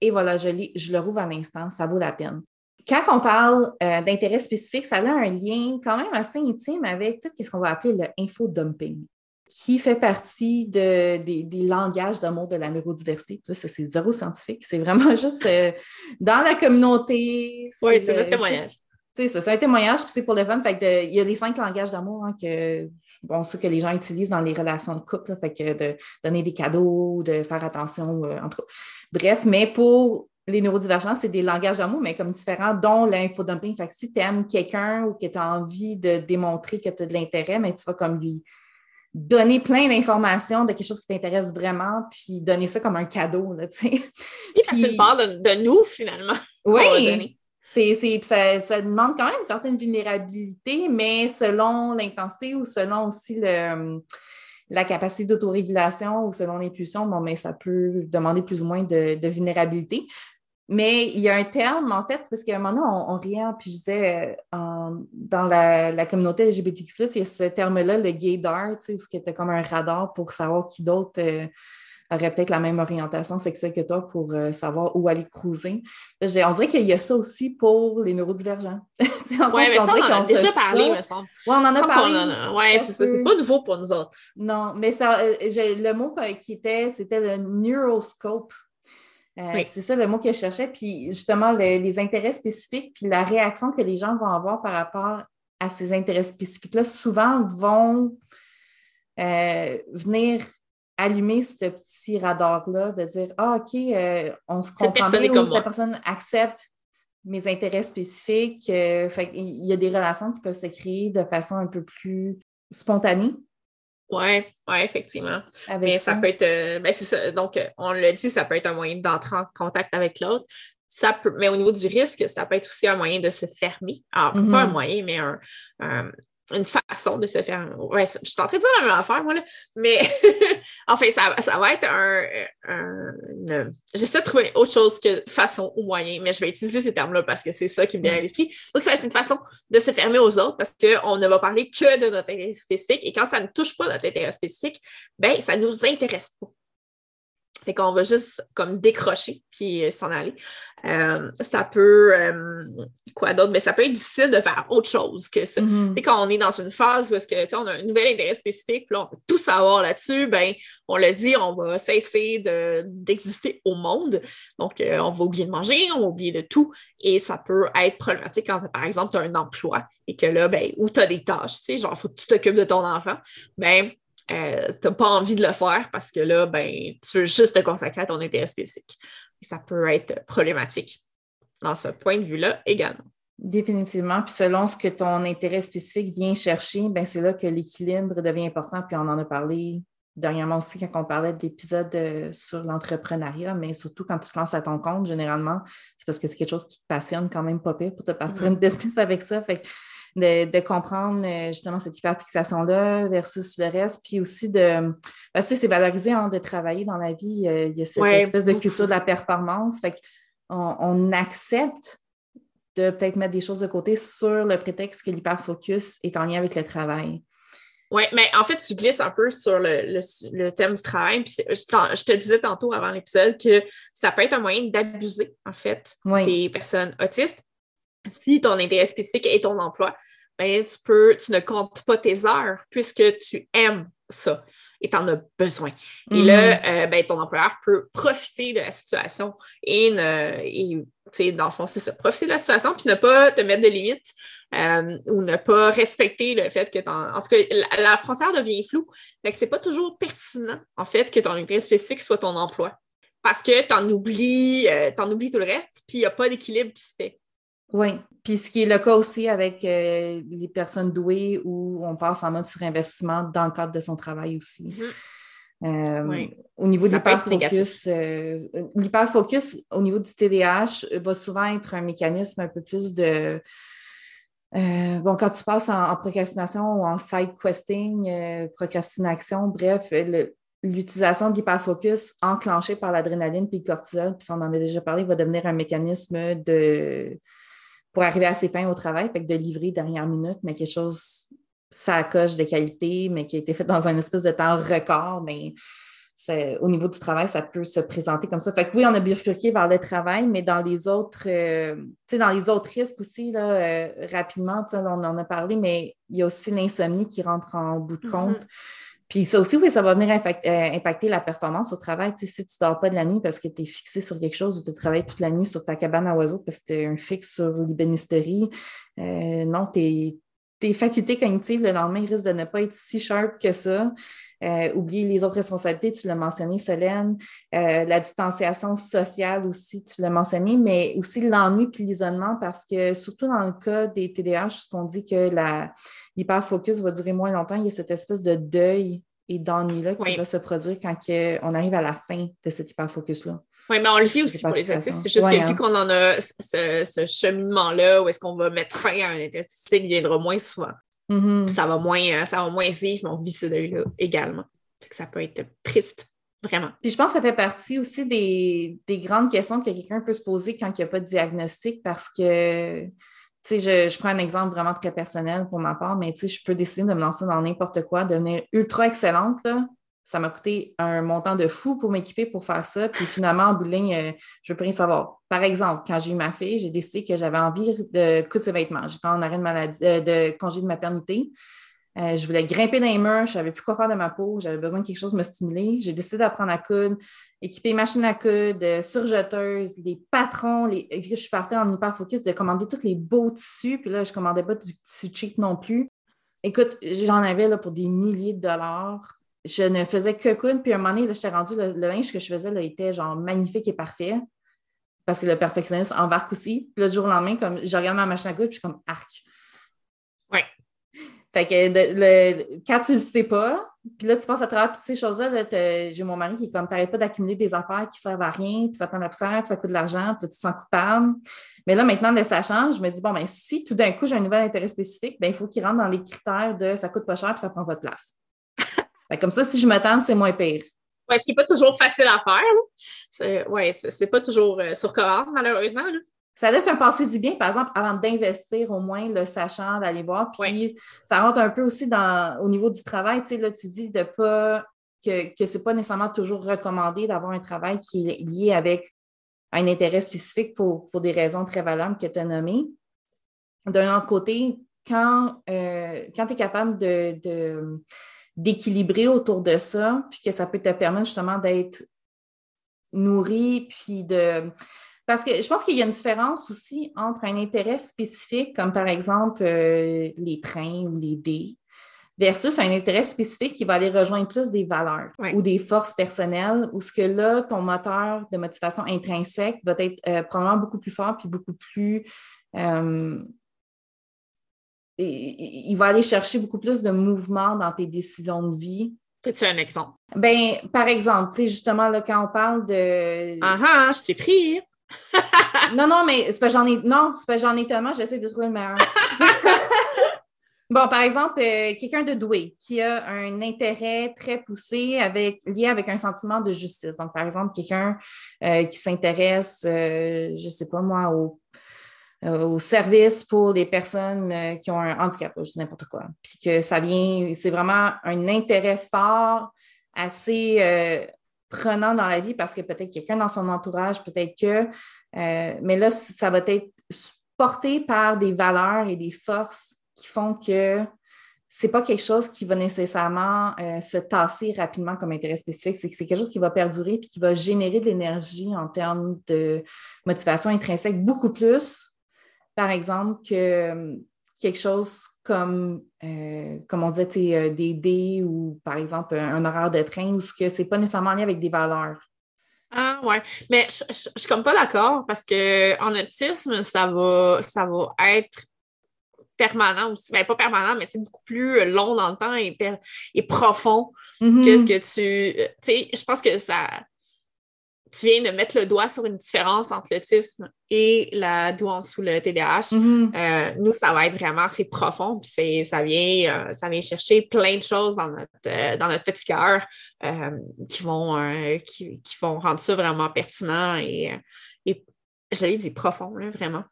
Et voilà, je, je le rouvre à l'instant, ça vaut la peine. Quand on parle euh, d'intérêt spécifique, ça a un lien quand même assez intime avec tout ce qu'on va appeler le infodumping. qui fait partie de, des, langages d'amour de la neurodiversité. Ça, c'est zéro scientifique. C'est vraiment juste euh, dans la communauté. Oui, c'est notre témoignage. C'est ça, c'est un témoignage, puis c'est pour le fun. Fait il y a les cinq langages d'amour hein, que, bon, que les gens utilisent dans les relations de couple. fait que de donner des cadeaux, de faire attention, euh, en tout cas. Bref, mais pour les neurodivergents, c'est des langages d'amour, mais comme différents, dont l'infodumping. Fait que si tu aimes quelqu'un ou que tu as envie de démontrer que tu as de l'intérêt, mais tu vas comme lui donner plein d'informations de quelque chose qui t'intéresse vraiment, puis donner ça comme un cadeau, là, tu sais. Et puis, c'est de, de, nous, finalement. Oui, c'est, ça, ça, demande quand même une certaine vulnérabilité, mais selon l'intensité ou selon aussi le, la capacité d'autorégulation ou selon l'impulsion, bon, mais ça peut demander plus ou moins de, de, vulnérabilité. Mais il y a un terme, en fait, parce qu'à un moment donné, on, on riait, puis je disais, euh, dans la, la, communauté LGBTQ, il y a ce terme-là, le gaydar, tu sais, où tu comme un radar pour savoir qui d'autre euh, aurait peut-être la même orientation sexuelle que toi pour euh, savoir où aller cruiser. On dirait qu'il y a ça aussi pour les neurodivergents. oui, mais ça, on en a déjà parlé, me semble. Oui, on en a parlé. Oui, c'est ça. C'est pas nouveau pour nous autres. Non, mais ça, le mot qui était, c'était le neuroscope. Euh, c'est ça le mot que je cherchais. Puis justement, les intérêts spécifiques, puis la réaction que les gens vont avoir par rapport à ces intérêts spécifiques-là, souvent vont euh, venir allumer ce petit radar-là, de dire Ah, OK, euh, on se comprend bien, ou cette personne accepte mes intérêts spécifiques. fait, il y a des relations qui peuvent se créer de façon un peu plus spontanée. Oui, ouais, effectivement. mais ça, peut être. Euh, ben, c'est ça. Donc, euh, on l'a dit, ça peut être un moyen d'entrer en contact avec l'autre. Ça peut, mais au niveau du risque, ça peut être aussi un moyen de se fermer. Alors, pas un mm-hmm. moyen, mais un, une façon de se faire. Ouais, je suis en train de dire la même affaire, moi, là. Mais enfin, ça, ça, va être un. un J'essaie de trouver autre chose que façon ou moyen, mais je vais utiliser ces termes-là parce que c'est ça qui me vient à l'esprit. Donc, ça va être une façon de se fermer aux autres parce qu'on ne va parler que de notre intérêt spécifique et quand ça ne touche pas notre intérêt spécifique, ben ça ne nous intéresse pas. Fait qu'on va juste comme décrocher puis euh, s'en aller. Euh, ça peut, euh, quoi d'autre? Mais ça peut être difficile de faire autre chose que ça. Mm-hmm. Tu sais, quand on est dans une phase où est-ce que, on a un nouvel intérêt spécifique, puis là, on veut tout savoir là-dessus, ben, on le dit, on va cesser d'exister au monde. Donc, on va oublier de manger, on va oublier de tout. Et ça peut être problématique quand, par exemple, tu as un emploi et que là, ben, ou tu as des tâches, tu sais, genre, il faut que tu t'occupes de ton enfant. Ben, euh, tu n'as pas envie de le faire parce que là, ben, tu veux juste te consacrer à ton intérêt spécifique. Et ça peut être problématique dans ce point de vue-là également. Définitivement. Puis selon ce que ton intérêt spécifique vient chercher, ben c'est là que l'équilibre devient important. Puis on en a parlé dernièrement aussi quand on parlait d'épisodes euh, sur l'entrepreneuriat, mais surtout quand tu te lances à ton compte, généralement, c'est parce que c'est quelque chose qui te passionne quand même pas pire pour te partir une business avec ça. Fait de, comprendre euh, justement cette hyperfixation-là versus le reste, puis aussi de. Parce que c'est valorisé hein, de travailler dans la vie. Euh, il y a cette espèce de culture de la performance. Fait qu'on on accepte de peut-être mettre des choses de côté sur le prétexte que l'hyperfocus est en lien avec le travail. Oui, mais en fait, tu glisses un peu sur le, thème du travail. Puis je, je, te disais tantôt avant l'épisode que ça peut être un moyen d'abuser, en fait, des personnes autistes si ton intérêt spécifique est ton emploi, ben, tu peux, tu ne comptes pas tes heures puisque tu aimes ça et tu en as besoin. Et là, mm-hmm. euh, ben, ton employeur peut profiter de la situation et, ne, dans le fond, c'est ça, profiter de la situation puis ne pas te mettre de limites euh, ou ne pas respecter le fait que ton, en tout cas, la, frontière devient floue. Fait que c'est pas toujours pertinent, en fait, que ton intérêt spécifique soit ton emploi parce que tu en oublies, euh, en oublies tout le reste puis il n'y a pas d'équilibre qui se fait. Oui, puis ce qui est le cas aussi avec euh, les personnes douées où on passe en mode surinvestissement dans le cadre de son travail aussi. Mhm. Euh, au niveau de l'hyperfocus, euh, l'hyperfocus au niveau du TDAH va souvent être un mécanisme un peu plus de. bon, quand tu passes en, procrastination ou en side questing, procrastination, bref, l'utilisation de l'hyperfocus enclenchée par l'adrénaline puis le cortisol, puis on en a déjà parlé, va devenir un mécanisme de pour arriver à ses fins au travail, fait que de livrer dernière minute, mais quelque chose, ça coche de qualité, mais qui a été fait dans un espèce de temps record, mais au niveau du travail, ça peut se présenter comme ça. Fait que oui, on a bifurqué vers le travail, mais dans les autres, euh, dans les autres risques aussi, là, euh, rapidement, on en a parlé, mais il y a aussi l'insomnie qui rentre en bout de mm-hmm. compte. Puis ça aussi, oui, ça va venir euh, impacter la performance au travail. si tu ne dors pas de la nuit parce que tu es fixé sur quelque chose ou tu travailles toute la nuit sur ta cabane à oiseaux parce que tu es un fixe sur l'ibénisterie, euh, non, tes, tes facultés cognitives le lendemain risquent de ne pas être si sharp que ça. Euh, oublier les autres responsabilités, tu l'as mentionné, Solène. la distanciation sociale aussi, tu l'as mentionné, mais aussi l'ennui puis l'isolement parce que, surtout dans le cas des TDAH, qu'on dit que l'hyperfocus va durer moins longtemps, il y a cette espèce de deuil et d'ennui-là qui va se produire quand on arrive à la fin de cet hyperfocus-là. Oui, mais on le vit aussi pour les autistes. C'est juste que vu hein. qu'on en a ce, cheminement-là où est-ce qu'on va mettre fin à un intestin, il viendra moins souvent. Mm-hmm. Ça va moins, euh, ça va moins vivre, mais on vit ce deuil-là également. ça peut être triste, vraiment. Puis je pense que ça fait partie aussi des, des grandes questions que quelqu'un peut se poser quand il n'y a pas de diagnostic parce que je, je, prends un exemple vraiment très personnel pour ma part, mais je peux décider de me lancer dans n'importe quoi, devenir ultra excellente. Ça m'a coûté un montant de fou pour m'équiper pour faire ça. Puis finalement, en bout de ligne, euh, je veux rien savoir. Par exemple, quand j'ai eu ma fille, j'ai décidé que j'avais envie de coudre ses vêtements. J'étais en arrêt de maladie, euh, de congé de maternité. Euh, je voulais grimper dans les murs, je savais plus quoi faire de ma peau, j'avais besoin de quelque chose de me stimuler. J'ai décidé d'apprendre à coudre, équiper machine à coudre, euh, surjeteuse, les patrons. Les... Je suis partie en hyper focus de commander tous les beaux tissus, puis là, je ne commandais pas du tissu cheap non plus. Écoute, j'en avais là, pour des milliers de dollars. Je ne faisais que coudre, puis à un moment donné, j'étais rendue, le, linge que je faisais là, était genre magnifique et parfait parce que le perfectionnisme embarque aussi. Puis le jour au lendemain, comme je regarde ma machine à coudre, puis je suis comme arc. Fait que quand tu le sais pas, puis là, tu passes à travers toutes ces choses-là, j'ai mon mari qui est comme, t'arrêtes pas d'accumuler des affaires qui servent à rien, puis ça prend de la poussière, puis ça coûte de l'argent, puis tu te sens coupable. Mais là, maintenant, le sachant, je me dis, bon, ben si tout d'un coup, j'ai un nouvel intérêt spécifique, ben il faut qu'il rentre dans les critères de ça coûte pas cher, puis ça prend pas de place. comme ça, si je me tente, c'est moins pire. Oui, ce qui n'est pas toujours facile à faire. Oui, c'est pas toujours euh, sur malheureusement. Ça laisse un passé du bien, par exemple, avant d'investir au moins le sachant, d'aller voir. Puis ça rentre un peu aussi dans, au niveau du travail. Tu sais, là, tu dis de pas que, que ce n'est pas nécessairement toujours recommandé d'avoir un travail qui est lié avec un intérêt spécifique pour, des raisons très valables que tu as nommées. D'un autre côté, quand, euh, quand tu es capable de, d'équilibrer autour de ça, puis que ça peut te permettre justement d'être nourri, puis de parce que je pense qu'il y a une différence aussi entre un intérêt spécifique, comme par exemple euh, les trains ou les dés, versus un intérêt spécifique qui va aller rejoindre plus des valeurs ou des forces personnelles, où ce que là, ton moteur de motivation intrinsèque va être euh, probablement beaucoup plus fort puis beaucoup plus. Euh, il va aller chercher beaucoup plus de mouvement dans tes décisions de vie Fais-tu un exemple? Ben, par exemple, tu sais, justement, là, quand on parle de. Ah ah, je t'ai pris non, non, mais c'est pas j'en ai. Non, c'est pas j'en ai tellement, j'essaie de trouver le meilleur. bon, par exemple, euh, quelqu'un de doué qui a un intérêt très poussé avec, lié avec un sentiment de justice. Donc, par exemple, quelqu'un euh, qui s'intéresse, euh, je sais pas moi, au, au service pour les personnes qui ont un handicap, je dis n'importe quoi. Puis que ça vient, c'est vraiment un intérêt fort, assez prenant dans la vie parce que peut-être quelqu'un dans son entourage, peut-être que, euh, mais là, ça va être porté par des valeurs et des forces qui font que c'est pas quelque chose qui va nécessairement euh, se tasser rapidement comme intérêt spécifique, c'est que c'est quelque chose qui va perdurer puis qui va générer de l'énergie en termes de motivation intrinsèque beaucoup plus, par exemple, que quelque chose comme, euh, comme on disait, euh, des dés ou par exemple un, horaire de train ou ce que c'est pas nécessairement lié avec des valeurs. Ah ouais, mais je, ne suis comme pas d'accord parce qu'en autisme, ça va, ça va être permanent aussi. Ben, pas permanent, mais c'est beaucoup plus long dans le temps et, et profond mm-hmm. que ce que tu. Tu sais, je pense que ça tu viens de mettre le doigt sur une différence entre l'autisme et la douance sous le TDAH. Mm-hmm. Euh, nous, ça va être vraiment assez profond, puis ça vient, euh, ça vient chercher plein de choses dans notre, euh, dans notre petit cœur qui, vont, qui, vont rendre ça vraiment pertinent et, et j'allais dire profond, vraiment.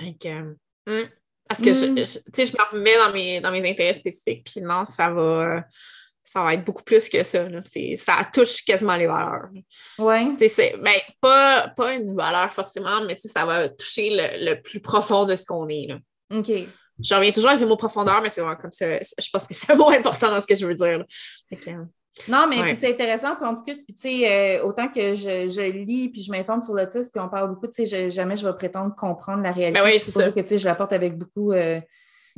Hmm, parce que je, mm. je, je me remets dans mes, dans mes intérêts spécifiques, puis non, ça va ça va être beaucoup plus que ça. Ça touche quasiment les valeurs. Oui. Ben, pas, pas une valeur forcément, mais ça va toucher le, plus profond de ce qu'on est. Là. OK. Je reviens toujours avec le mot profondeur, mais c'est vraiment comme ça. Je pense que c'est un mot important dans ce que je veux dire. là. Non, mais Ouais. c'est intéressant, puis on discute, puis tu sais, euh, autant que je, je lis, puis je m'informe sur l'autisme, puis on parle beaucoup, tu sais, jamais je vais prétendre comprendre la réalité. Ben oui, c'est ça. que, tu sais, je l'apporte avec beaucoup euh,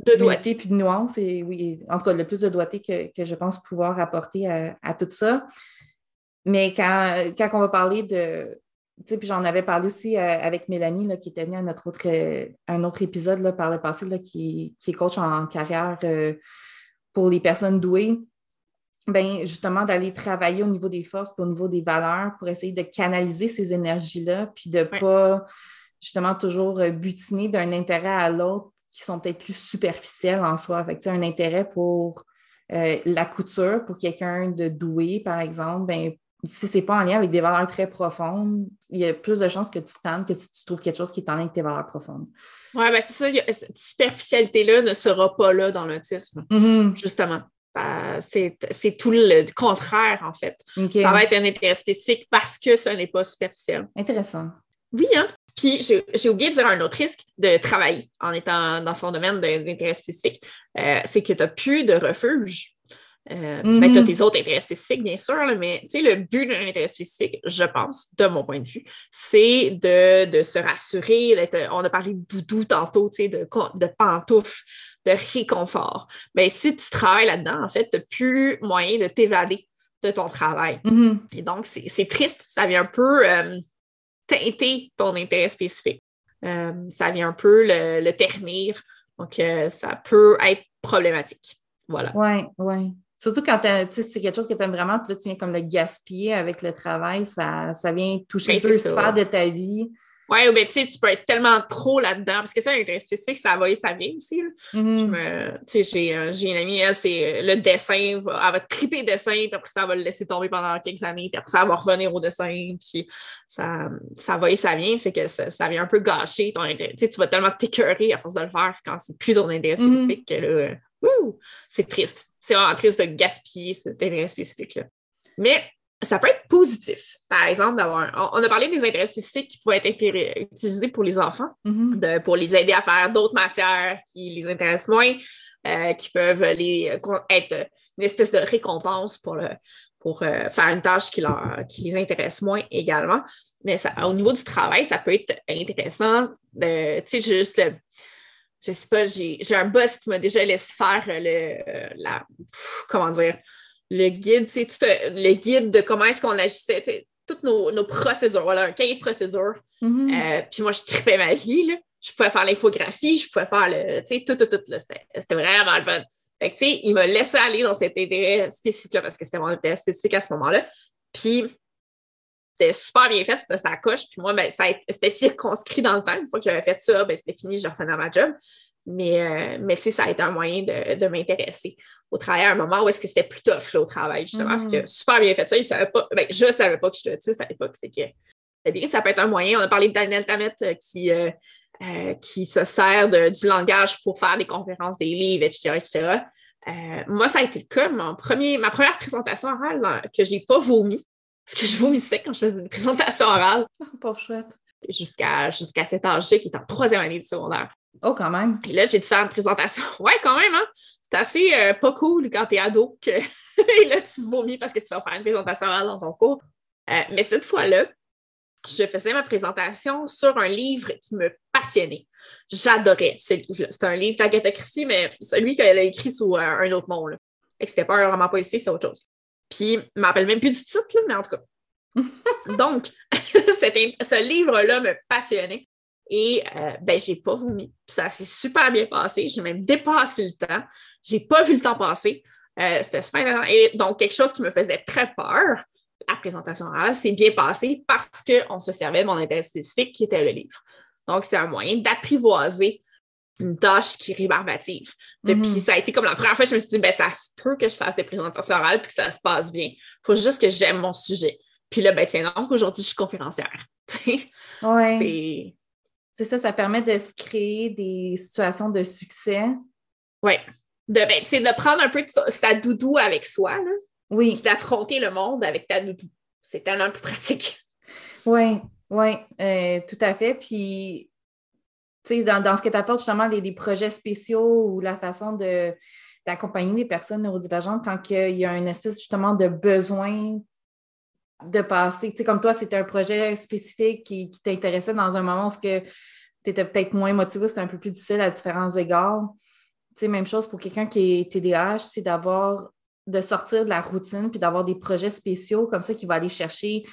de d'humilité puis de nuances, et oui, en tout cas, le plus de doigté que, que je pense pouvoir apporter à, à tout ça. Mais quand, quand on va parler de, tu sais, puis j'en avais parlé aussi euh, avec Mélanie, là, qui était venue à notre autre, euh, un autre épisode là, par le passé, là, qui, qui est coach en carrière euh, pour les personnes douées. Ben, justement, d'aller travailler au niveau des forces, puis au niveau des valeurs, pour essayer de canaliser ces énergies-là, puis de ne Ouais. pas justement toujours butiner d'un intérêt à l'autre qui sont peut-être plus superficiels en soi. Fait que, un intérêt pour euh, la couture, pour quelqu'un de doué, par exemple, ben, si ce n'est pas en lien avec des valeurs très profondes, il y a plus de chances que tu tendes que si tu trouves quelque chose qui est en lien avec tes valeurs profondes. Ouais, ben c'est ça. a- cette superficialité-là ne sera pas là dans l'autisme, justement. Ça- C'est c'est tout le contraire, en fait. Ça va être un intérêt spécifique parce que ce n'est pas superficiel. Intéressant. Oui, hein? Puis j'ai oublié de dire un autre risque de travailler en étant dans son domaine d'intérêt spécifique, euh, c'est que tu n'as plus de refuge. Euh, ben, tu as tes autres intérêts spécifiques, bien sûr, là, mais tu sais, le but d'un intérêt spécifique, je pense, de mon point de vue, c'est de, de se rassurer, d'être, on a parlé de doudou tantôt, tu sais, de, de pantoufles, de réconfort. Mais si tu travailles là-dedans, en fait, tu n'as plus moyen de t'évader de ton travail. Mhm. Et donc, c'est c'est triste. Ça vient un peu euh, teinter ton intérêt spécifique. Euh, ça vient un peu le, le ternir. Donc, euh, ça peut être problématique. Voilà. Oui, oui. Surtout quand c'est quelque chose que tu aimes vraiment, puis là, tu viens comme le gaspiller avec le travail, ça, ça vient toucher Ben, deux c'est ça. sphères de ta vie. Ouais, mais tu sais, tu peux être tellement trop là-dedans. Parce que, tu sais, un intérêt spécifique, ça va et ça vient aussi. Mhm. Tu sais, j'ai euh, j'ai une amie, elle, c'est euh, le dessin, va- elle va triper dessin, puis après ça, elle va le laisser tomber pendant quelques années, puis après ça, elle va revenir au dessin, puis ça, ça va et ça vient, fait que ça, ça vient un peu gâcher ton intérêt. Tu sais, tu vas tellement t'écœurer à force de le faire quand c'est plus ton intérêt Mhm. spécifique que là, euh, wouh, c'est triste. C'est vraiment triste de gaspiller cet intérêt spécifique-là. Mais ça peut être positif, par exemple, d'avoir. On, a parlé des intérêts spécifiques qui pouvaient être utilisés pour les enfants Mhm. de- pour les aider à faire d'autres matières qui les intéressent moins, euh, qui peuvent les, euh, être une espèce de récompense pour, le, pour euh, faire une tâche qui, leur, qui les intéresse moins également. Mais ça, au niveau du travail, ça peut être intéressant tu sais, juste le- je sais pas, j'ai un boss qui m'a déjà laissé faire le, la, comment dire, le guide, tu euh, le guide de comment est-ce qu'on agissait, toutes nos, nos procédures, voilà, un cahier de procédures Mhm. euh, puis moi, je tripais ma vie. Là. Je pouvais faire l'infographie, je pouvais faire le. Tu sais, tout, tout, tout. là. C'était vraiment le fun. Fait que, tu sais, il m'a laissé aller dans cet intérêt spécifique-là parce que c'était mon intérêt spécifique à ce moment-là. Puis, c'était super bien fait, c'était sa coche. Puis moi, ben, c'était circonscrit dans le temps. Une fois que j'avais fait ça, ben, c'était fini, je revenais à ma job. Mais, euh, mais tu sais, ça a été un moyen de, de m'intéresser au travail à un moment où est-ce que c'était plus tough là, au travail, justement. Fait que super bien fait ça. Il savait pas, ben, je ne savais pas que j'étais autiste à l'époque. Fait que c'est bien, ça peut être un moyen. On a parlé de Daniel Tammet euh, qui, euh, euh, qui se sert de- du langage pour faire des conférences, des livres, etc. etc. Euh, moi, ça a été le cas. Mon premier, ma première présentation orale dans- que j'ai pas vomi, parce que je vomissais quand je faisais une présentation orale Oh, pauvre chouette. jusqu'à jusqu'à cet âge-là, qui est en troisième année du secondaire. Oh, quand même. Et là, j'ai dû faire une présentation. Ouais, quand même, hein? C'est assez euh, pas cool quand t'es ado que et là, tu vomis parce que tu vas faire une présentation dans ton cours. Euh, mais cette fois-là, je faisais ma présentation sur un livre qui me passionnait. J'adorais ce livre-là. C'est un livre d'Agatha Christie, mais celui qu'elle a écrit sous euh, un autre nom. Là. Que c'était pas un roman policier, c'est autre chose. Puis, je me rappelle même plus du titre, là, mais en tout cas. Donc, c'était- ce livre-là me passionnait. Et euh, ben, j'ai pas vomi. Ça s'est super bien passé. J'ai même dépassé le temps. J'ai pas vu le temps passer. Euh, C'était super intéressant. Et donc, quelque chose qui me faisait très peur, la présentation orale, s'est bien passé parce qu'on se servait de mon intérêt spécifique qui était le livre. Donc, c'est un moyen d'apprivoiser une tâche qui est rébarbative. Depuis, Mhm. ça a été comme la première fois, je me suis dit, ben, ça se peut que je fasse des présentations orales puis que ça se passe bien. Il faut juste que j'aime mon sujet. Puis là, ben, tiens, donc, aujourd'hui, je suis conférencière. Ouais. C'est. Ça, ça permet de se créer des situations de succès. Oui. De, ben, tu sais, de prendre un peu de sa, doudou avec soi, là, Oui, puis d'affronter le monde avec ta doudou. C'est tellement plus pratique. oui, oui, euh, tout à fait. Puis dans, dans ce que tu apportes justement les, projets spéciaux ou la façon de d'accompagner les personnes neurodivergentes quand il y a une espèce justement de besoin de passer. Tu sais, comme toi, c'était un projet spécifique qui, t'intéressait dans un moment où tu étais peut-être moins motivé, c'était un peu plus difficile à différents égards. Tu sais, même chose pour quelqu'un qui est TDAH, c'est d'avoir de sortir de la routine puis d'avoir des projets spéciaux comme ça qui va aller chercher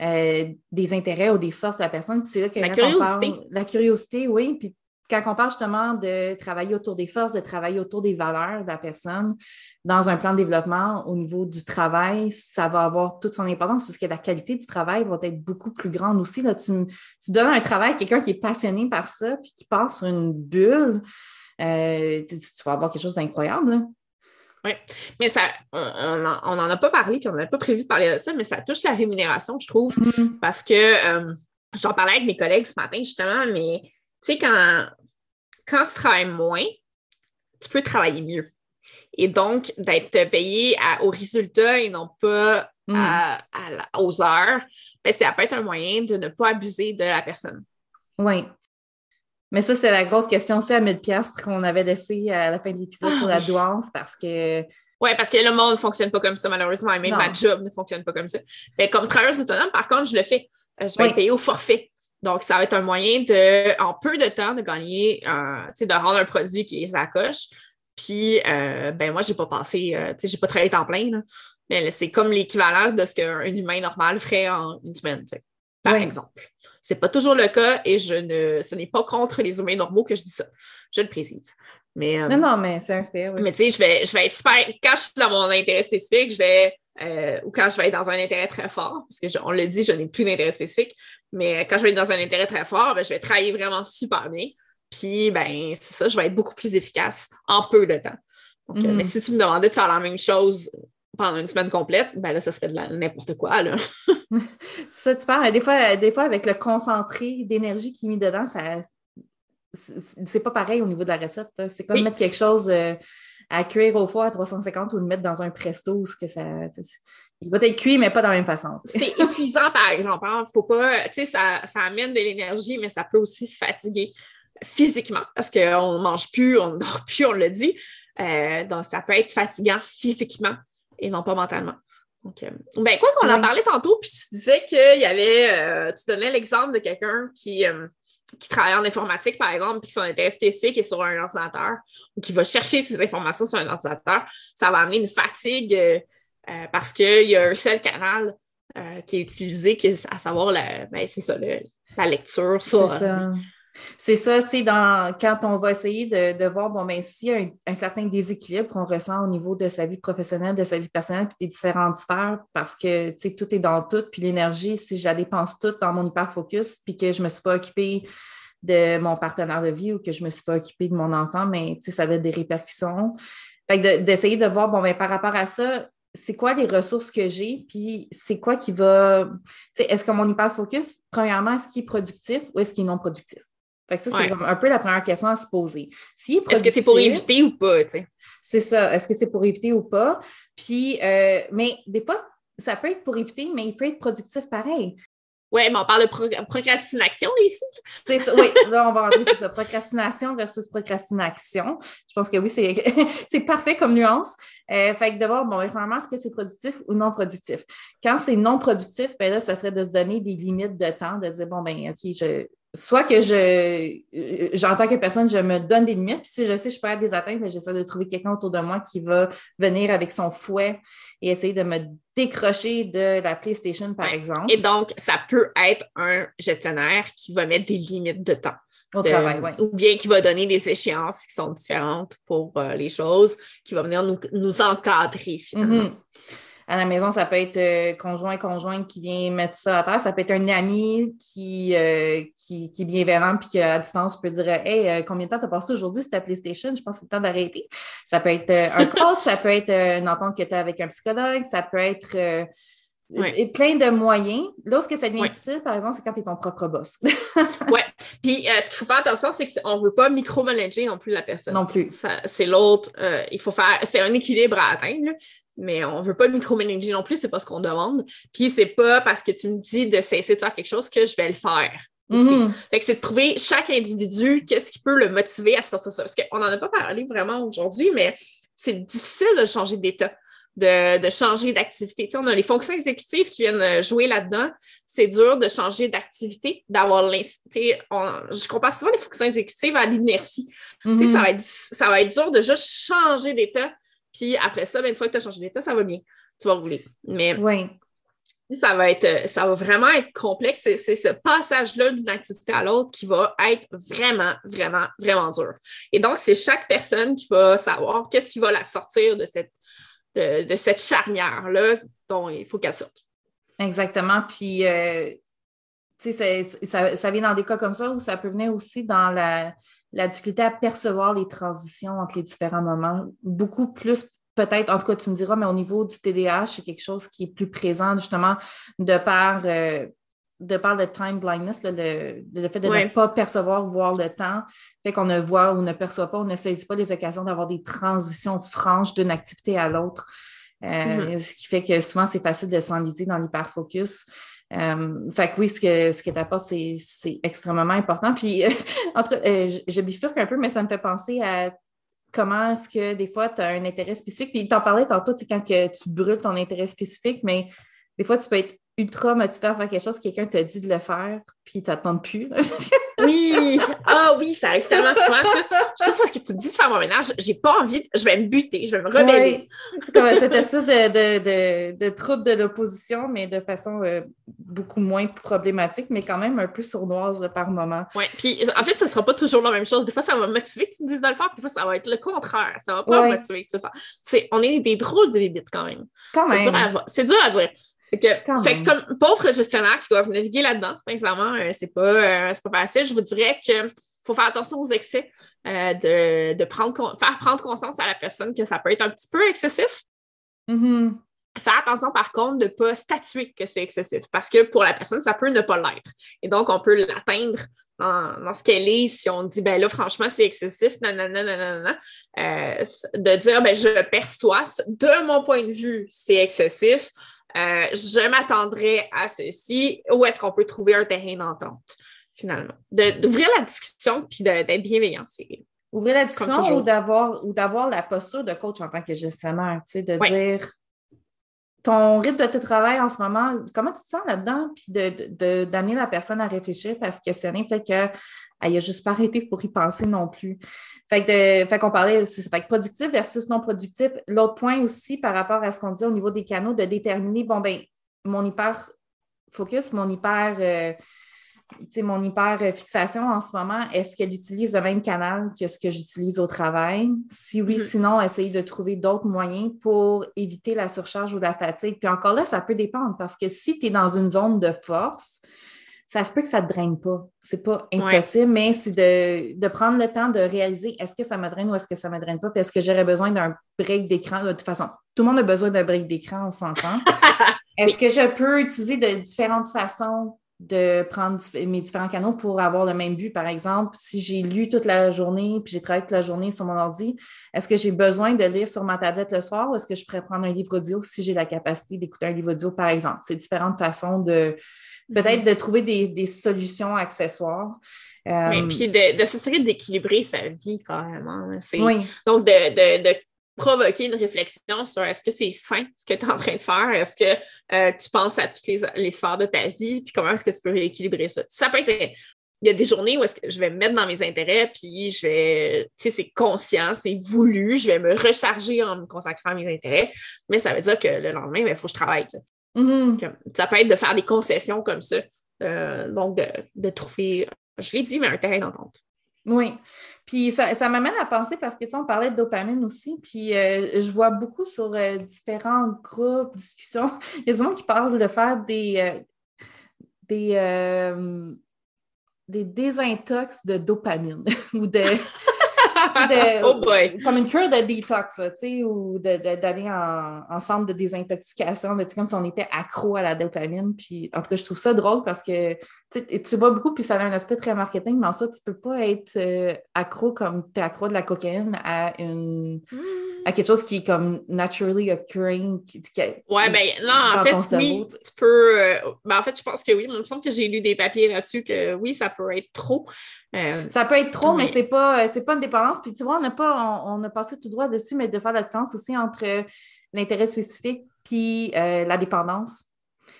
euh, des intérêts ou des forces de la personne. c'est là que la curiosité. la curiosité, oui. Puis quand on parle justement de travailler autour des forces, de travailler autour des valeurs de la personne dans un plan de développement au niveau du travail, ça va avoir toute son importance parce que la qualité du travail va être beaucoup plus grande aussi. Là, tu, donnes un travail à quelqu'un qui est passionné par ça puis qui passe sur une bulle, euh, tu, vas avoir quelque chose d'incroyable. Oui, mais ça, on n'en a pas parlé, puis on n'avait pas prévu de parler de ça, mais ça touche la rémunération, je trouve, mm-hmm. parce que euh, j'en parlais avec mes collègues ce matin, justement, mais tu sais, quand, quand tu travailles moins, tu peux travailler mieux. Et donc, d'être payé au résultat et non pas mm. aux heures, ben, ça peut être un moyen de ne pas abuser de la personne. Oui. Mais ça, c'est la grosse question aussi à 1000 piastres qu'on avait laissé à la fin de l'épisode sur la ah douance parce que. Oui, parce que le monde ne fonctionne pas comme ça, malheureusement, et même ma job ne fonctionne pas comme ça. Mais comme travailleuse autonome, par contre, je le fais. Euh, je vais être payée au forfait. Donc, ça va être un moyen de, en peu de temps, de gagner, euh, de rendre un produit qui est sa coche. Puis, euh, ben moi, je n'ai pas passé, tu sais, j'ai pas travaillé temps plein, mais c'est comme l'équivalent de ce qu'un humain normal ferait en une semaine, par exemple. Ce n'est pas toujours le cas et je ne, ce n'est pas contre les humains normaux que je dis ça. Je le précise. Mais, euh, non, non, mais c'est un fait. Mais tu sais, je vais, je vais être super. Quand je suis dans mon intérêt spécifique, je vais. Euh, ou quand je vais être dans un intérêt très fort, parce que on le dit, je n'ai plus d'intérêt spécifique, mais quand je vais être dans un intérêt très fort, ben, je vais travailler vraiment super bien. Puis, ben, c'est ça, je vais être beaucoup plus efficace en peu de temps. Donc, euh, mais mm-hmm. si tu me demandais de faire la même chose pendant une semaine complète, ben là, ça serait de n'importe quoi. Là. ça, tu parles, des fois, des fois, avec le concentré d'énergie qui est mis dedans, ça c'est pas pareil au niveau de la recette. C'est comme mettre quelque chose euh, à cuire au four à 350 ou le mettre dans un presto, que ça, il va être cuit, mais pas de la même façon. C'est épuisant, par exemple. Hein. Faut pas, tu sais, ça, ça amène de l'énergie, mais ça peut aussi fatiguer physiquement parce qu'on ne mange plus, on ne dort plus, on le dit. Euh, donc, ça peut être fatigant physiquement et non pas mentalement. Donc, euh, ben, quoi qu'on en parlait tantôt, puis tu disais qu'il y avait, euh, tu donnais l'exemple de quelqu'un qui, euh, qui travaille en informatique, par exemple, puis son intérêt spécifique est sur un ordinateur, ou qui va chercher ces informations sur un ordinateur, ça va amener une fatigue parce qu'il y a un seul canal qui est utilisé, à savoir la, ben, c'est ça, la lecture, ça. C'est ça, tu sais, quand on va essayer de, voir, bon, ben, s'il y a un, certain déséquilibre qu'on ressent au niveau de sa vie professionnelle, de sa vie personnelle, puis des différentes sphères, parce que, tu sais, tout est dans tout, puis l'énergie, si je la dépense toute dans mon hyper-focus, puis que je ne me suis pas occupée de mon partenaire de vie ou que je ne me suis pas occupée de mon enfant, mais, tu sais, ça a des répercussions. Fait d'essayer de, voir, bon, ben, par rapport à ça, c'est quoi les ressources que j'ai, puis c'est quoi qui va. Est-ce que mon hyper-focus, premièrement, est-ce qu'il est productif ou est-ce qu'il est non productif? Fait que ça, c'est un peu la première question à se poser. est-ce que c'est pour éviter ou pas, tu sais? C'est ça. Est-ce que c'est pour éviter ou pas? Puis, euh, mais des fois, ça peut être pour éviter, mais il peut être productif pareil. Oui, mais on parle de procrastination ici. C'est ça, oui, là, on va rentrer, c'est ça. Procrastination versus procrastination. Je pense que oui, c'est parfait comme nuance. Euh, fait que d'abord, bon, vraiment, est-ce que c'est productif ou non productif? Quand c'est non productif, ben là, ça serait de se donner des limites de temps, de dire, bon, ben, OK, je, soit que je, j'entends que personne, je me donne des limites, puis si je sais que je peux des atteintes, j'essaie de trouver quelqu'un autour de moi qui va venir avec son fouet et essayer de me décrocher de la PlayStation, par exemple. Et donc, ça peut être un gestionnaire qui va mettre des limites de temps. Au travail, oui. Ou bien qui va donner des échéances qui sont différentes pour euh, les choses, qui va venir nous, encadrer finalement. Mm-hmm à la maison, ça peut être euh, conjoint, conjointe qui vient mettre ça à terre. Ça peut être un ami qui, euh, qui, qui, est bienveillant puis qui, à distance, peut dire Hey, euh, combien de temps t'as passé aujourd'hui sur ta PlayStation? Je pense que c'est le temps d'arrêter. Ça peut être un coach, ça peut être une entente que tu as avec un psychologue, ça peut être plein de moyens. Là, ce que ça devient difficile, par exemple, c'est quand tu es ton propre boss. oui. Puis, ce qu'il faut faire attention, c'est qu'on ne veut pas micromanager non plus la personne. Non plus. C'est l'autre. il faut faire. C'est un équilibre à atteindre mais on veut pas micromanager non plus, c'est pas ce qu'on demande. Puis c'est pas parce que tu me dis de cesser de faire quelque chose que je vais le faire. Mhm. Fait que c'est de trouver chaque individu, qu'est-ce qui peut le motiver à sortir ça. Parce qu'on n'en a pas parlé vraiment aujourd'hui, mais c'est difficile de changer d'état, de, de changer d'activité. Tu sais, on a les fonctions exécutives qui viennent euh, jouer là-dedans. C'est dur de changer d'activité, d'avoir l'incité. Je compare souvent les fonctions exécutives à l'inertie. Tu sais, Mhm. ça, va être, ça va être dur de juste changer d'état. Puis après ça, ben, une fois que tu as changé d'état, ça va bien. Tu vas rouler. Mais Oui. ça va être, euh, ça va vraiment être complexe. C'est, c'est ce passage-là d'une activité à l'autre qui va être vraiment, vraiment, vraiment dur. Et donc, c'est chaque personne qui va savoir qu'est-ce qui va la sortir de cette, de, de cette charnière-là dont il faut qu'elle sorte. Exactement. Puis, euh, ça, ça vient dans des cas comme ça où ça peut venir aussi dans la, la difficulté à percevoir les transitions entre les différents moments. Beaucoup plus, peut-être, en tout cas, tu me diras, mais au niveau du TDAH, c'est quelque chose qui est plus présent, justement, de par, euh, de par le time blindness, là, le, le fait de Ouais. ne pas percevoir, voir le temps, fait qu'on ne voit ou ne perçoit pas, on ne saisit pas les occasions d'avoir des transitions franches d'une activité à l'autre. Euh, Ce qui fait que souvent, c'est facile de s'enliser dans l'hyperfocus. Euh, fait que oui, ce que, ce que tu apportes, c'est, extrêmement important. Puis, en tout cas, euh, je, je bifurque un peu, mais ça me fait penser à comment est-ce que des fois, tu as un intérêt spécifique. Puis, t'en parlais tantôt, tu sais, quand que tu brûles ton intérêt spécifique, mais des fois, tu peux être ultra motivé à faire quelque chose, quelqu'un te dit de le faire, puis tu n'attends plus. Oui! Ah oui, ça arrive tellement souvent, ça. Juste parce que tu me dis de faire mon ménage, j'ai pas envie, je vais me buter, je vais me rebeller. Ouais. C'est comme cette espèce de, de, de, de trouble de l'opposition, mais de façon euh, beaucoup moins problématique, mais quand même un peu sournoise là, par moment. Ouais. Puis en fait, ça sera pas toujours la même chose. Des fois, ça va me motiver que tu me dises de le faire, puis des fois, ça va être le contraire. Ça va pas Ouais. me motiver que tu le fasses. On est des drôles de bébites quand même. Quand C'est dur, même. c'est dur à dire. Fait que, Quand fait que comme pauvres gestionnaires qui doivent naviguer là-dedans, sincèrement, euh, c'est pas, euh, pas facile. Je vous dirais qu'il faut faire attention aux excès, euh, de, de prendre, faire prendre conscience à la personne que ça peut être un petit peu excessif. Mhm. Faire attention, par contre, de ne pas statuer que c'est excessif, parce que pour la personne, ça peut ne pas l'être. Et donc, on peut l'atteindre dans, dans ce qu'elle est si on dit, ben là, franchement, c'est excessif, nanana, nanana, euh, de dire, ben je perçois, de mon point de vue, c'est excessif, euh, je m'attendrais à ceci, où est-ce qu'on peut trouver un terrain d'entente, finalement? D'ouvrir la discussion puis d'être bienveillant. c'est- Ouvrir la discussion ou d'avoir, ou d'avoir la posture de coach en tant que gestionnaire, tu sais, de dire ton rythme de tes travail en ce moment, comment tu te sens là-dedans, puis de, de- de- d'amener la personne à réfléchir, parce que questionner, peut-être qu'elle n'a juste pas arrêté pour y penser non plus. Fait que fait qu'on parlait, fait que productif versus non productif. L'autre point aussi par rapport à ce qu'on dit au niveau des canaux, de déterminer, bon, ben, mon hyper focus, mon hyper, euh, mon hyper fixation en ce moment, est-ce qu'elle utilise le même canal que ce que j'utilise au travail? Si oui, Mhm. sinon, essayer de trouver d'autres moyens pour éviter la surcharge ou la fatigue. Puis encore là, ça peut dépendre parce que si tu es dans une zone de force, ça se peut que ça ne te draine pas. C'est pas impossible, mais c'est de, de prendre le temps de réaliser est-ce que ça me draine ou est-ce que ça ne me draine pas? Puis est-ce que j'aurais besoin d'un break d'écran? De toute façon, tout le monde a besoin d'un break d'écran, on s'entend. Est-ce que je peux utiliser de différentes façons de prendre mes différents canaux pour avoir le même but? Par exemple, si j'ai lu toute la journée puis j'ai travaillé toute la journée sur mon ordi, est-ce que j'ai besoin de lire sur ma tablette le soir ou est-ce que je pourrais prendre un livre audio si j'ai la capacité d'écouter un livre audio, par exemple? C'est différentes façons de peut-être de trouver des, des solutions accessoires. Euh, puis de, de s'assurer d'équilibrer sa vie carrément. hein. Oui, Donc, de, de- de provoquer une réflexion sur est-ce que c'est sain ce que tu es en train de faire? Est-ce que euh, tu penses à toutes les, les sphères de ta vie? Puis comment est-ce que tu peux rééquilibrer ça? Ça peut être. Il y a des journées où est-ce que je vais me mettre dans mes intérêts, puis je vais, tu sais, c'est conscient, c'est voulu, je vais me recharger en me consacrant à mes intérêts, mais ça veut dire que le lendemain, il faut que je travaille. Mhm. Comme- Ça peut être de faire des concessions comme ça. Euh, donc, de, de trouver, je l'ai dit, mais un terrain d'entente. Oui. Puis ça, ça m'amène à penser parce que tu sais, on parlait de dopamine aussi, puis euh, je vois beaucoup sur euh, différents groupes, discussions, il y a des gens qui parlent de faire des, euh, des, des désintox de dopamine ou de. De- Oh boy. comme une cure de détox, là, tu sais, ou d'aller en, en centre de désintoxication, comme si on était accro à la dopamine. Puis, en tout cas, je trouve ça drôle parce que tu vois beaucoup, puis ça a un aspect très marketing, mais en ça, tu peux pas être euh, accro comme tu es accro de la cocaïne à une à quelque chose qui est comme naturally occurring. Qui, qui- Ouais, ben non, en fait, cerveau, oui, tu peux. euh, ben, en fait, je pense que oui. Il me semble que j'ai lu des papiers là-dessus que oui, ça peut être trop. Euh, Ça peut être trop, mais Mais- c'est pas, euh, pas une dépendance. Puis tu vois, on n'a pas, on, on a passé tout droit dessus, mais de faire la différence aussi entre euh, l'intérêt spécifique puis euh, la dépendance.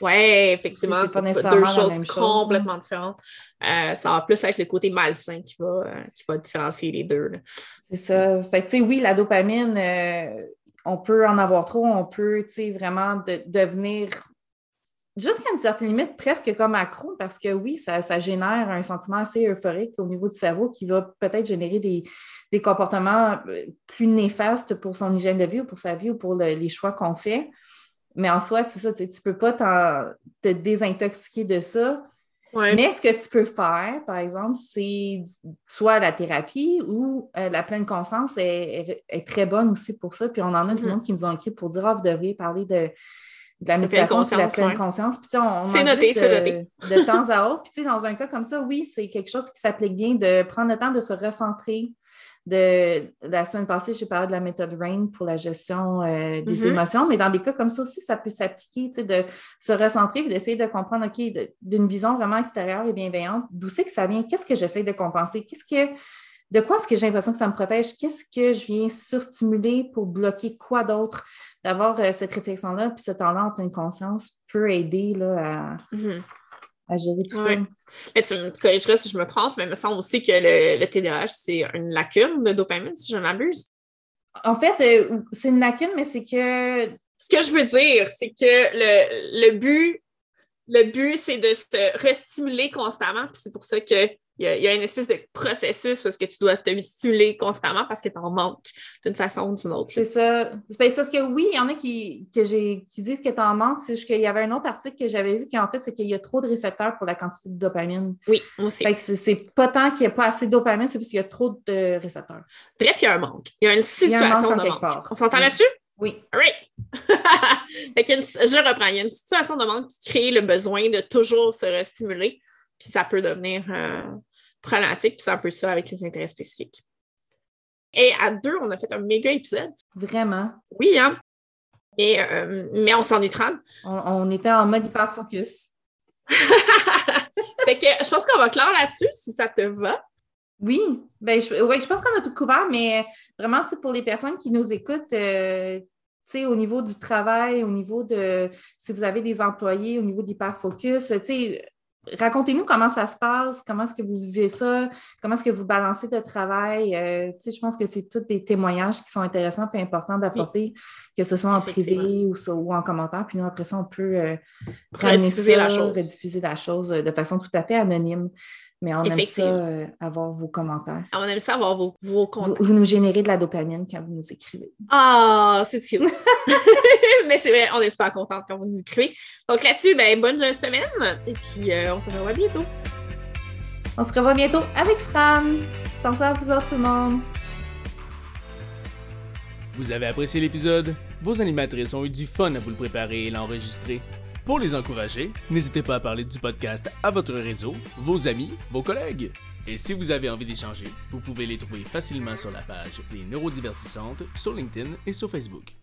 ouais, effectivement, C'est deux choses chose, hein. complètement différentes. Euh, ça va plus être le côté malsain qui va, euh, qui va différencier les deux. C'est ça. Fait tu sais, oui, la dopamine, on peut en avoir trop, on peut, tu sais, vraiment de- devenir jusqu'à une certaine limite presque comme accro parce que oui, ça, ça génère un sentiment assez euphorique au niveau du cerveau qui va peut-être générer des, des comportements euh, plus néfastes pour son hygiène de vie ou pour sa vie ou pour le- les choix qu'on fait. Mais en soi, c'est ça, tu ne peux pas te désintoxiquer de ça. Ouais. Mais ce que tu peux faire, par exemple, c'est soit la thérapie ou euh, la pleine conscience est, est- est très bonne aussi pour ça. Puis on en a du Mhm. monde qui nous ont écrit pour dire Ah, vous devriez parler de, de la méditation de la pleine ouais. conscience. Puis, on, C'est noté, c'est noté. de temps à autre. Puis dans un cas comme ça, oui, c'est quelque chose qui s'applique bien de prendre le temps de se recentrer. De, la semaine passée, j'ai parlé de la méthode RAIN pour la gestion euh, des Mhm. émotions, mais dans des cas comme ça aussi, ça peut s'appliquer, de se recentrer et d'essayer de comprendre, OK, de- d'une vision vraiment extérieure et bienveillante, d'où c'est que ça vient, qu'est-ce que j'essaie de compenser, qu'est-ce que, de quoi est-ce que j'ai l'impression que ça me protège, qu'est-ce que je viens surstimuler pour bloquer quoi d'autre, d'avoir euh, cette réflexion-là, puis ce temps-là en pleine conscience peut aider là, à, Mhm. à gérer tout Ouais. ça. Mais tu me corrigeras si je me trompe, mais il me semble aussi que le, le TDAH, c'est une lacune de dopamine, si je m'abuse. En fait, euh, c'est une lacune, mais c'est que Ce que je veux dire, c'est que le, le but, le but, c'est de se restimuler constamment. Puis c'est pour ça qu'il y a, il y a une espèce de processus est-ce que tu dois te stimuler constamment parce que tu en manques d'une façon ou d'une autre. C'est ça. C'est parce- c'est parce que oui, il y en a qui, que qui disent que tu en manques. C'est juste qu'il y avait un autre article que j'avais vu qui, en fait, c'est qu'il y a trop de récepteurs pour la quantité de dopamine. Oui, moi aussi. C'est- pas tant qu'il n'y a pas assez de dopamine, c'est parce qu'il y a trop de récepteurs. Bref, il y a un manque. Il y a une a un situation manque de manque. part. On s'entend Oui. là-dessus? Oui. All right. Fait qu'il y a une- je reprends. Il y a une situation de manque qui crée le besoin de toujours se restimuler. Puis ça peut devenir euh, problématique. Puis c'est un peu ça avec les intérêts spécifiques. Et à deux, on a fait un méga épisode. Vraiment? Oui, hein? Mais, euh, mais on s'en est 30. On, on était en mode hyper focus. fait que je pense qu'on va clore là-dessus si ça te va. Oui, ben, je, ouais, je pense qu'on a tout couvert, mais vraiment, tu sais, pour les personnes qui nous écoutent, euh, tu sais, au niveau du travail, au niveau de si vous avez des employés, au niveau d'hyperfocus, tu sais, racontez-nous comment ça se passe, comment est-ce que vous vivez ça, comment est-ce que vous balancez le travail. euh, je pense que c'est tous des témoignages qui sont intéressants et importants d'apporter, que ce soit en privé ou, en commentaire. Puis nous, après ça, on peut euh, Rediffuser ça, la chose. rediffuser la chose euh, de façon tout à fait anonyme. Mais on aime ça, euh, avoir vos commentaires. On aime ça avoir vos, vos Vous, comptes. vous nous générez de la dopamine quand vous nous écrivez. Ah, c'est cute. mais c'est vrai, on est super contente quand vous nous écrivez. Donc là-dessus, ben, bonne semaine. Et puis, euh, on se revoit bientôt. On se revoit bientôt avec Fran. Attention à vous autres, tout le monde. Vous avez apprécié l'épisode? Vos animatrices ont eu du fun à vous le préparer et l'enregistrer. Pour les encourager, n'hésitez pas à parler du podcast à votre réseau, vos amis, vos collègues. Et si vous avez envie d'échanger, vous pouvez les trouver facilement sur la page Les Neurodivertissantes sur LinkedIn et sur Facebook.